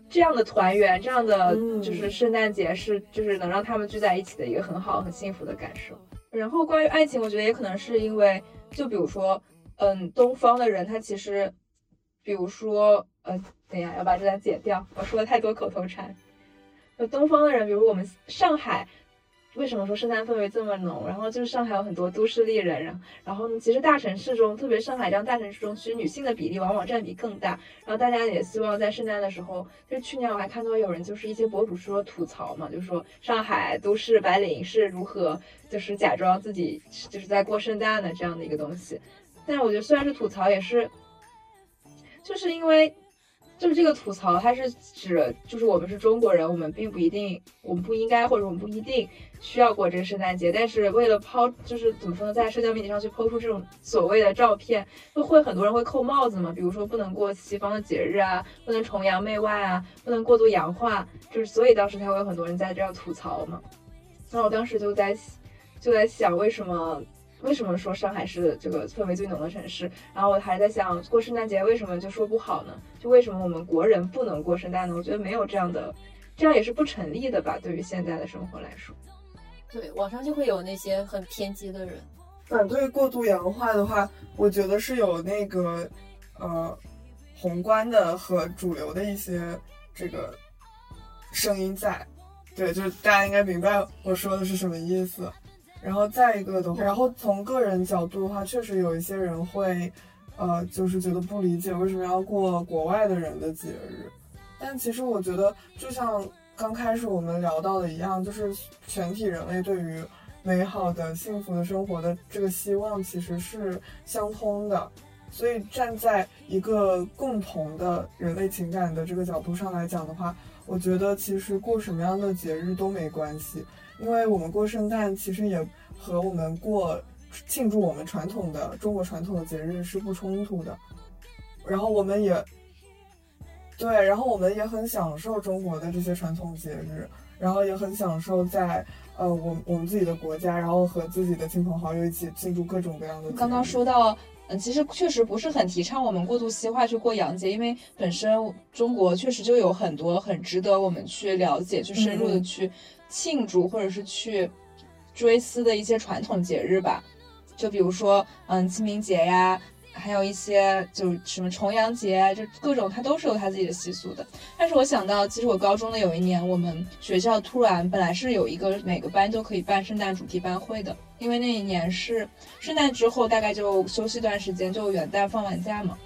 这样的团圆，这样的就是圣诞节是就是能让他们聚在一起的一个很好很幸福的感受。然后关于爱情，我觉得也可能是因为，就比如说，嗯，东方的人他其实，比如说，呃，等一下要把这段剪掉，我说了太多口头禅。就东方的人，比如我们上海。为什么说圣诞氛围这么浓？然后就是上海有很多都市丽人，然后呢，其实大城市中，特别上海这样大城市中，其实女性的比例往往占比更大。然后大家也希望在圣诞的时候，就是去年我还看到有人就是一些博主说吐槽嘛，就说上海都市白领是如何就是假装自己就是在过圣诞的这样的一个东西。但是我觉得虽然是吐槽，也是就是因为。就是这个吐槽，它是指，就是我们是中国人，我们并不一定，我们不应该，或者我们不一定需要过这个圣诞节。但是为了抛，就是怎么说呢，在社交媒体上去抛出这种所谓的照片，就会很多人会扣帽子嘛。比如说不能过西方的节日啊，不能崇洋媚外啊，不能过度洋化，就是所以当时才会有很多人在这样吐槽嘛。那我当时就在就在想，为什么？为什么说上海是这个氛围最浓的城市？然后我还在想，过圣诞节为什么就说不好呢？就为什么我们国人不能过圣诞呢？我觉得没有这样的，这样也是不成立的吧？对于现在的生活来说，对，网上就会有那些很偏激的人反对过度洋化的话，我觉得是有那个呃宏观的和主流的一些这个声音在。对，就是大家应该明白我说的是什么意思。然后再一个的话，然后从个人角度的话，确实有一些人会，呃，就是觉得不理解为什么要过国外的人的节日。但其实我觉得，就像刚开始我们聊到的一样，就是全体人类对于美好的、幸福的生活的这个希望其实是相通的。所以站在一个共同的人类情感的这个角度上来讲的话，我觉得其实过什么样的节日都没关系。因为我们过圣诞，其实也和我们过庆祝我们传统的中国传统的节日是不冲突的。然后我们也对，然后我们也很享受中国的这些传统节日，然后也很享受在呃我我们自己的国家，然后和自己的亲朋好友一起庆祝各种各样的。刚刚说到，嗯，其实确实不是很提倡我们过度西化去过洋节，因为本身中国确实就有很多很值得我们去了解、去深入的去。庆祝或者是去追思的一些传统节日吧，就比如说，嗯，清明节呀，还有一些就是什么重阳节，就各种它都是有它自己的习俗的。但是我想到，其实我高中的有一年，我们学校突然本来是有一个每个班都可以办圣诞主题班会的，因为那一年是圣诞之后大概就休息一段时间，就元旦放完假嘛，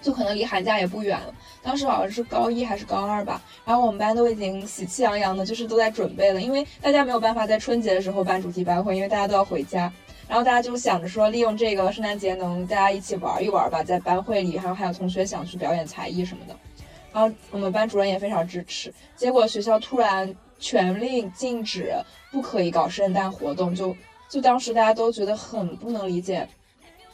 就可能离寒假也不远了。当时好像是高一还是高二吧，然后我们班都已经喜气洋洋的，就是都在准备了，因为大家没有办法在春节的时候办主题班会，因为大家都要回家。然后大家就想着说，利用这个圣诞节能大家一起玩一玩吧，在班会里，然后还有同学想去表演才艺什么的。然后我们班主任也非常支持。结果学校突然全令禁止，不可以搞圣诞活动，就就当时大家都觉得很不能理解，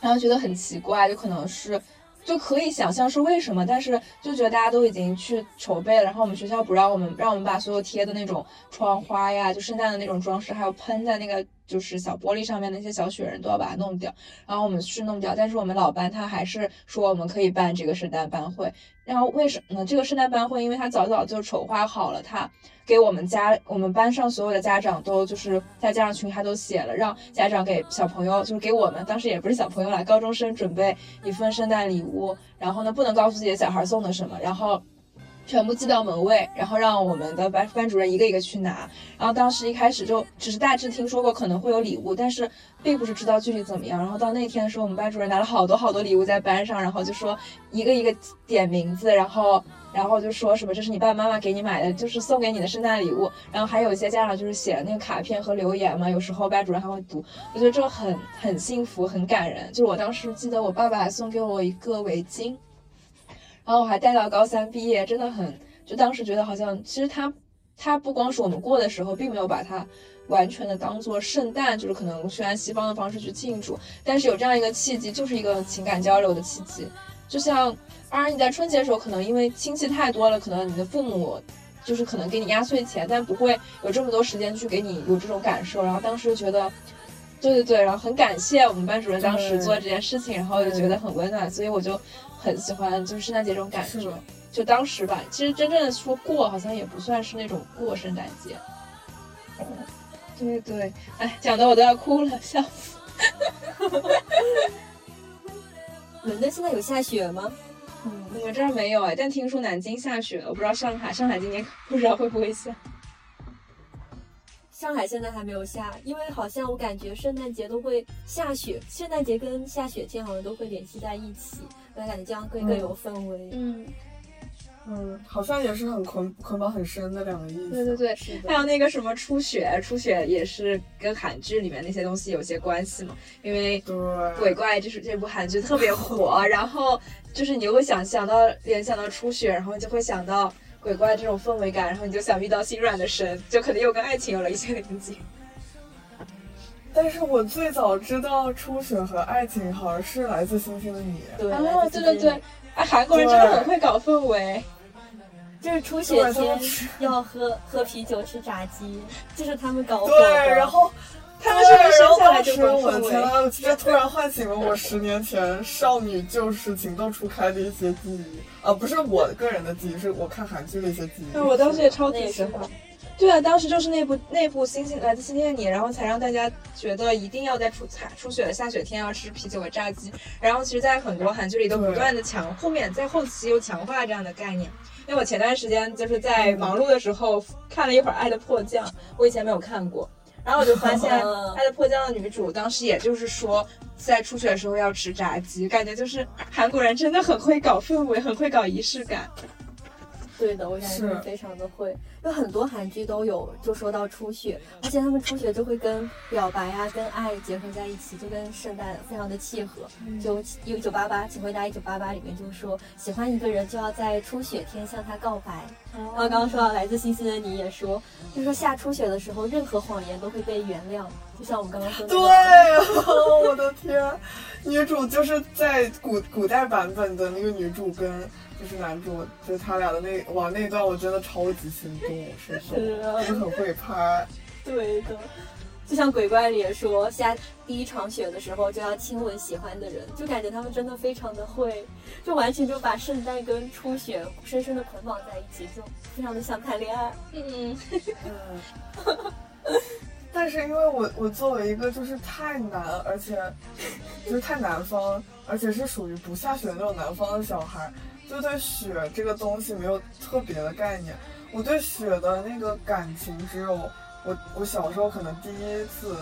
然后觉得很奇怪，就可能是。就可以想象是为什么，但是就觉得大家都已经去筹备了，然后我们学校不让我们，让我们把所有贴的那种窗花呀，就圣诞的那种装饰，还有喷在那个就是小玻璃上面那些小雪人都要把它弄掉，然后我们是弄掉，但是我们老班他还是说我们可以办这个圣诞班会，然后为什么呢？这个圣诞班会，因为他早早就筹划好了，他。给我们家，我们班上所有的家长都就是在家长群，他都写了，让家长给小朋友，就是给我们当时也不是小朋友啦，高中生准备一份圣诞礼物，然后呢，不能告诉自己的小孩送的什么，然后。全部寄到门卫，然后让我们的班班主任一个一个去拿。然后当时一开始就只是大致听说过可能会有礼物，但是并不是知道具体怎么样。然后到那天的时候，我们班主任拿了好多好多礼物在班上，然后就说一个一个点名字，然后然后就说什么这是你爸爸妈妈给你买的，就是送给你的圣诞礼物。然后还有一些家长就是写了那个卡片和留言嘛，有时候班主任还会读。我觉得这个很很幸福，很感人。就是我当时记得我爸爸还送给我一个围巾。然后我还带到高三毕业，真的很，就当时觉得好像，其实他，他不光是我们过的时候，并没有把它完全的当做圣诞，就是可能去按西方的方式去庆祝，但是有这样一个契机，就是一个情感交流的契机。就像，当然你在春节的时候，可能因为亲戚太多了，可能你的父母就是可能给你压岁钱，但不会有这么多时间去给你有这种感受。然后当时觉得，对对对，然后很感谢我们班主任当时做这件事情，然后就觉得很温暖，所以我就。很喜欢就是圣诞节这种感觉，就当时吧，其实真正的说过，好像也不算是那种过圣诞节。对对，哎，讲的我都要哭了，笑死。伦敦现在有下雪吗？嗯，我们这儿没有哎，但听说南京下雪了，我不知道上海，上海今年不知道会不会下。上海现在还没有下，因为好像我感觉圣诞节都会下雪，圣诞节跟下雪天好像都会联系在一起。我感觉这样更更有氛围。嗯嗯，好像也是很捆捆绑很深的两个意思。对对对，还有那个什么初雪，初雪也是跟韩剧里面那些东西有些关系嘛。因为鬼怪就是这部韩剧特别火，然后就是你会想想到联想到初雪，然后就会想到鬼怪这种氛围感，然后你就想遇到心软的神，就可能又跟爱情有了一些连接。但是我最早知道初雪和爱情好像是来自星星的你，对，对对对，哎，韩国人真的很会搞氛围，就是初雪天要喝喝啤酒吃炸鸡，就是他们搞对，然后他们是不是生下来就搞氛围？这突然唤醒了我十年前少女就是情窦初开的一些记忆啊，不是我个人的记忆，是我看韩剧的一些记忆。对，我当时也超级喜欢。对啊，当时就是那部那部《星星来自星星的你》，然后才让大家觉得一定要在初彩初雪的下雪天要吃啤酒和炸鸡。然后其实，在很多韩剧里都不断的强，后面在后期又强化这样的概念。因为我前段时间就是在忙碌的时候看了一会儿《爱的迫降》，我以前没有看过，然后我就发现 《爱的迫降》的女主当时也就是说在初雪的时候要吃炸鸡，感觉就是韩国人真的很会搞氛围，很会搞仪式感。对的，我感觉非常的会，有很多韩剧都有就说到初雪，而且他们初雪就会跟表白啊、跟爱结合在一起，就跟圣诞非常的契合。就一九八八，请回答一九八八里面就说，喜欢一个人就要在初雪天向他告白。然后刚刚说到来自星星的你也说，就是说下初雪的时候，任何谎言都会被原谅，就像我们刚刚说的。对，我的天，女主就是在古古代版本的那个女主跟。就是男主，就是他俩的那哇那段，我真的超级心动，是是，就很会拍。对的，就像鬼怪里也说，下第一场雪的时候就要亲吻喜欢的人，就感觉他们真的非常的会，就完全就把圣诞跟初雪深深的捆绑在一起，就非常的像谈恋爱。嗯嗯。但是因为我我作为一个就是太南，而且就是太南方，而且是属于不下雪的那种南方的小孩，就对雪这个东西没有特别的概念。我对雪的那个感情只有我我小时候可能第一次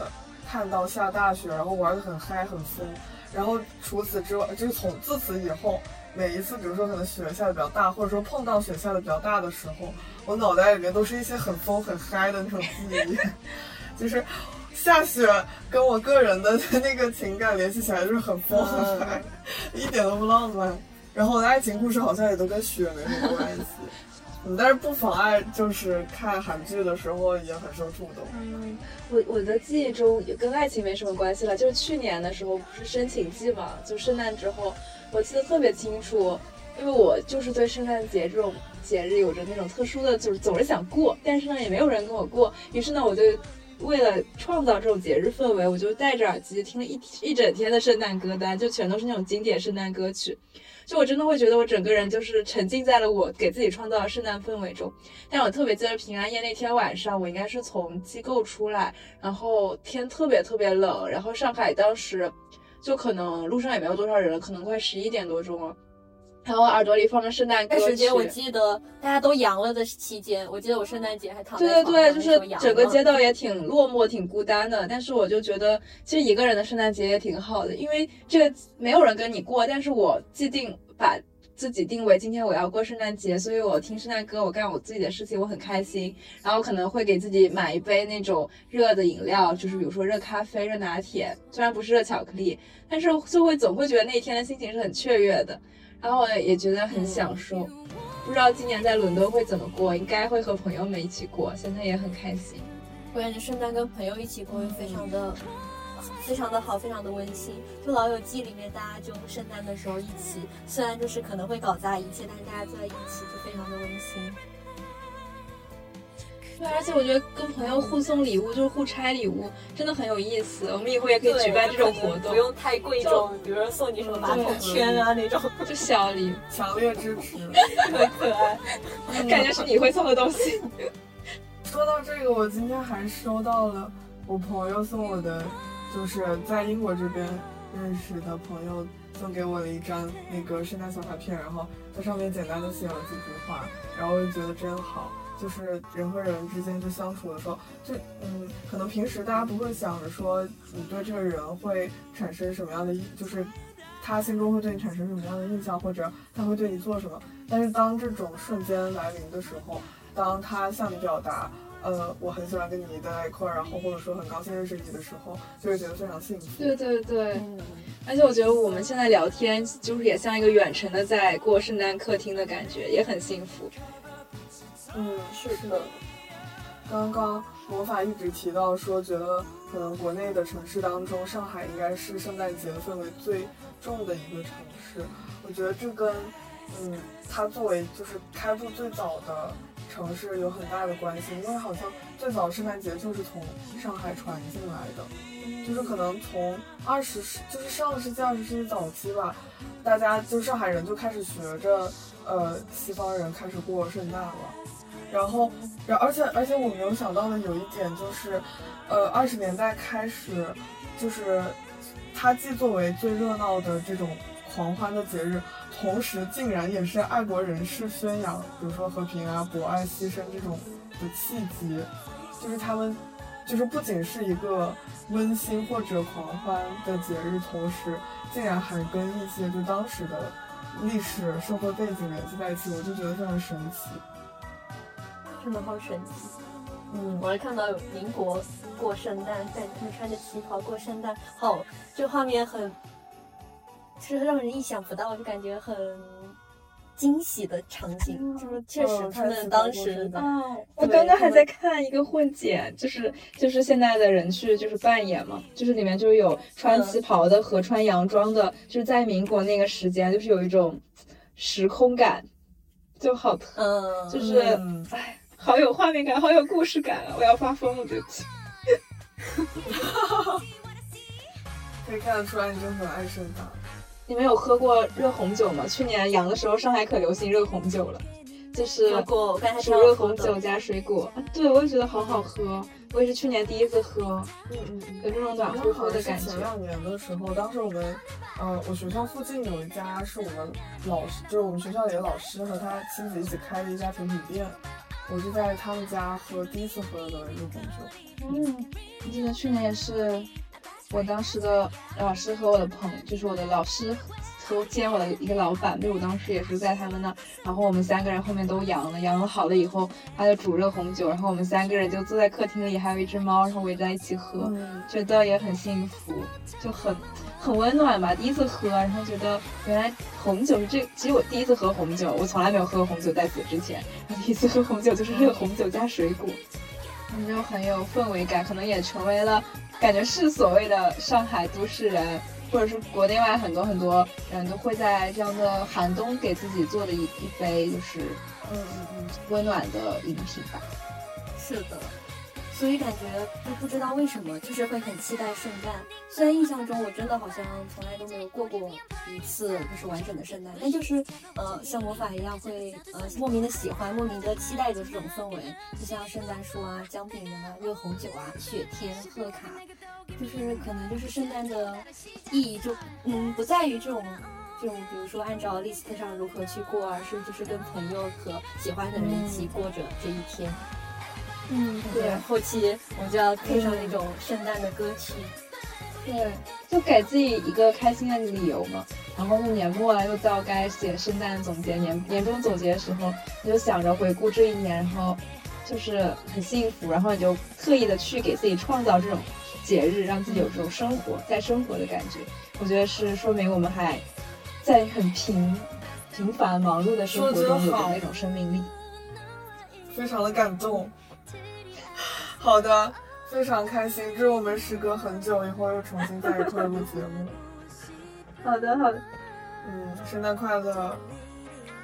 看到下大雪，然后玩的很嗨很疯，然后除此之外，就是从自此以后，每一次比如说可能雪下的比较大，或者说碰到雪下的比较大的时候，我脑袋里面都是一些很疯很嗨的那种记忆。就是下雪跟我个人的 那个情感联系起来就是很疯很嗨，一点都不浪漫。然后我的爱情故事好像也都跟雪没什么关系，嗯，但是不妨碍就是看韩剧的时候也很受触动。嗯，我我的记忆中也跟爱情没什么关系了，就是去年的时候不是申请季嘛，就圣诞之后，我记得特别清楚，因为我就是对圣诞节这种节日有着那种特殊的，就是总是想过，但是呢也没有人跟我过，于是呢我就。为了创造这种节日氛围，我就戴着耳机听了一一整天的圣诞歌单，就全都是那种经典圣诞歌曲。就我真的会觉得我整个人就是沉浸在了我给自己创造的圣诞氛围中。但我特别记得平安夜那天晚上，我应该是从机构出来，然后天特别特别冷，然后上海当时就可能路上也没有多少人，可能快十一点多钟了。然后耳朵里放着圣诞歌曲。那时间我记得大家都阳了的期间，我记得我圣诞节还躺在对对对，就是整个街道也挺落寞、挺孤单的。但是我就觉得，其实一个人的圣诞节也挺好的，因为这个没有人跟你过。但是我既定把自己定为今天我要过圣诞节，所以我听圣诞歌，我干我自己的事情，我很开心。然后可能会给自己买一杯那种热的饮料，就是比如说热咖啡、热拿铁，虽然不是热巧克力，但是就会总会觉得那一天的心情是很雀跃的。然后我也觉得很享受，不知道今年在伦敦会怎么过，应该会和朋友们一起过，现在也很开心。我感觉圣诞跟朋友一起过会非常的、非常的好，非常的温馨。就《老友记》里面，大家就圣诞的时候一起，虽然就是可能会搞砸一切，但是大家坐在一起就非常的温馨。对，而且我觉得跟朋友互送礼物，就是互拆礼物，真的很有意思。我们以后也可以举办这种活动，不用太贵重，比如说送你什么马桶圈啊那种，就小礼。强烈支持，很可爱，感觉是你会送的东西。说到这个，我今天还收到了我朋友送我的，就是在英国这边认识的朋友送给我的一张那个圣诞小卡片，然后在上面简单的写了几句话，然后我就觉得真好。就是人和人之间就相处的时候，就嗯，可能平时大家不会想着说你对这个人会产生什么样的，就是他心中会对你产生什么样的印象，或者他会对你做什么。但是当这种瞬间来临的时候，当他向你表达，呃，我很喜欢跟你待在一块儿，然后或者说很高兴认识你的时候，就会觉得非常幸福。对对对，而且我觉得我们现在聊天，就是也像一个远程的在过圣诞客厅的感觉，也很幸福。嗯，是的。刚刚魔法一直提到说，觉得可能国内的城市当中，上海应该是圣诞节的氛围最重的一个城市。我觉得这跟，嗯，它作为就是开埠最早的城市有很大的关系。因为好像最早圣诞节就是从上海传进来的，就是可能从二十世，就是上个世纪二十世纪早期吧，大家就上海人就开始学着，呃，西方人开始过圣诞了。然后，然而且而且我没有想到的有一点就是，呃，二十年代开始，就是它既作为最热闹的这种狂欢的节日，同时竟然也是爱国人士宣扬，比如说和平啊、博爱、牺牲这种的契机，就是他们，就是不仅是一个温馨或者狂欢的节日，同时竟然还跟一些就当时的历史社会背景联系在一起，我就觉得非常神奇。真的好神奇，嗯，我还看到有民国过圣诞，在他们穿着旗袍过圣诞，好，这画面很，就是让人意想不到，就感觉很惊喜的场景，就是确实他们当时，我刚刚还在看一个混剪，就是就是现在的人去就是扮演嘛，就是里面就有穿旗袍的和穿洋装的，就是在民国那个时间，就是有一种时空感，就好，嗯，就是哎。好有画面感，好有故事感啊！我要发疯了，对不起。可以看得出来，你真的很爱圣诞。你们有喝过热红酒吗？去年阳的时候，上海可流行热红酒了，就是煮热红酒加水果。对，我也觉得好好喝。我也是去年第一次喝，嗯嗯嗯。有这种暖乎乎的感觉。前两年的时候，当时我们，呃，我学校附近有一家是我们老师，就是我们学校里的老师和他妻子一起开的一家甜品店，我就在他们家喝第一次喝的日本酒。嗯，我记得去年也是，我当时的老师和我的朋，就是我的老师。都见我的一个老板，就我当时也是在他们那，然后我们三个人后面都阳了，阳了好了以后，他就煮热红酒，然后我们三个人就坐在客厅里，还有一只猫，然后围在一起喝，觉得也很幸福，就很很温暖吧。第一次喝，然后觉得原来红酒是这，其实我第一次喝红酒，我从来没有喝过红酒，在此之前，然后第一次喝红酒就是热红酒加水果，就很有氛围感，可能也成为了感觉是所谓的上海都市人。或者是国内外很多很多人都会在这样的寒冬给自己做的一一杯，就是嗯嗯嗯温暖的饮品吧。是的。所以感觉就不知道为什么，就是会很期待圣诞。虽然印象中我真的好像从来都没有过过一次就是完整的圣诞，但就是呃像魔法一样会呃莫名的喜欢，莫名的期待着这种氛围。就像圣诞树啊、姜饼人啊、热红酒啊、雪天、贺卡，就是可能就是圣诞的意义就嗯不在于这种这种比如说按照 list 上如何去过，而是就是跟朋友和喜欢的人一起过着这一天。对，后期我们就要配上那种圣诞的歌曲，对，就给自己一个开心的理由嘛。然后年末了，又到该写圣诞总结、年年终总结的时候，你就想着回顾这一年，然后就是很幸福，然后你就特意的去给自己创造这种节日，让自己有这种生活在生活的感觉。我觉得是说明我们还在很平平凡忙碌的生活中有那种生命力，非常的感动。好的，非常开心。祝我们时隔很久以后又重新在一块录节目。好的，好的。嗯，圣诞快乐。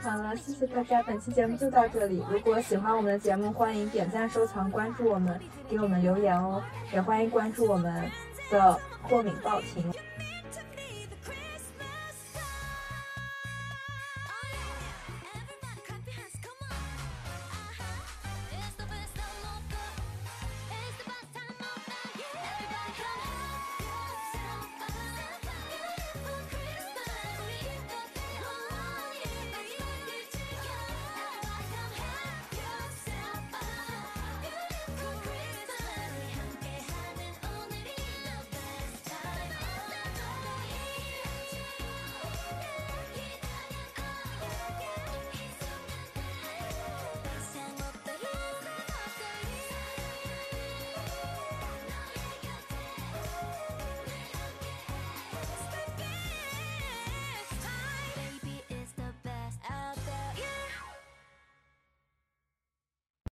好了，谢谢大家，本期节目就到这里。如果喜欢我们的节目，欢迎点赞、收藏、关注我们，给我们留言哦。也欢迎关注我们的过敏报亭。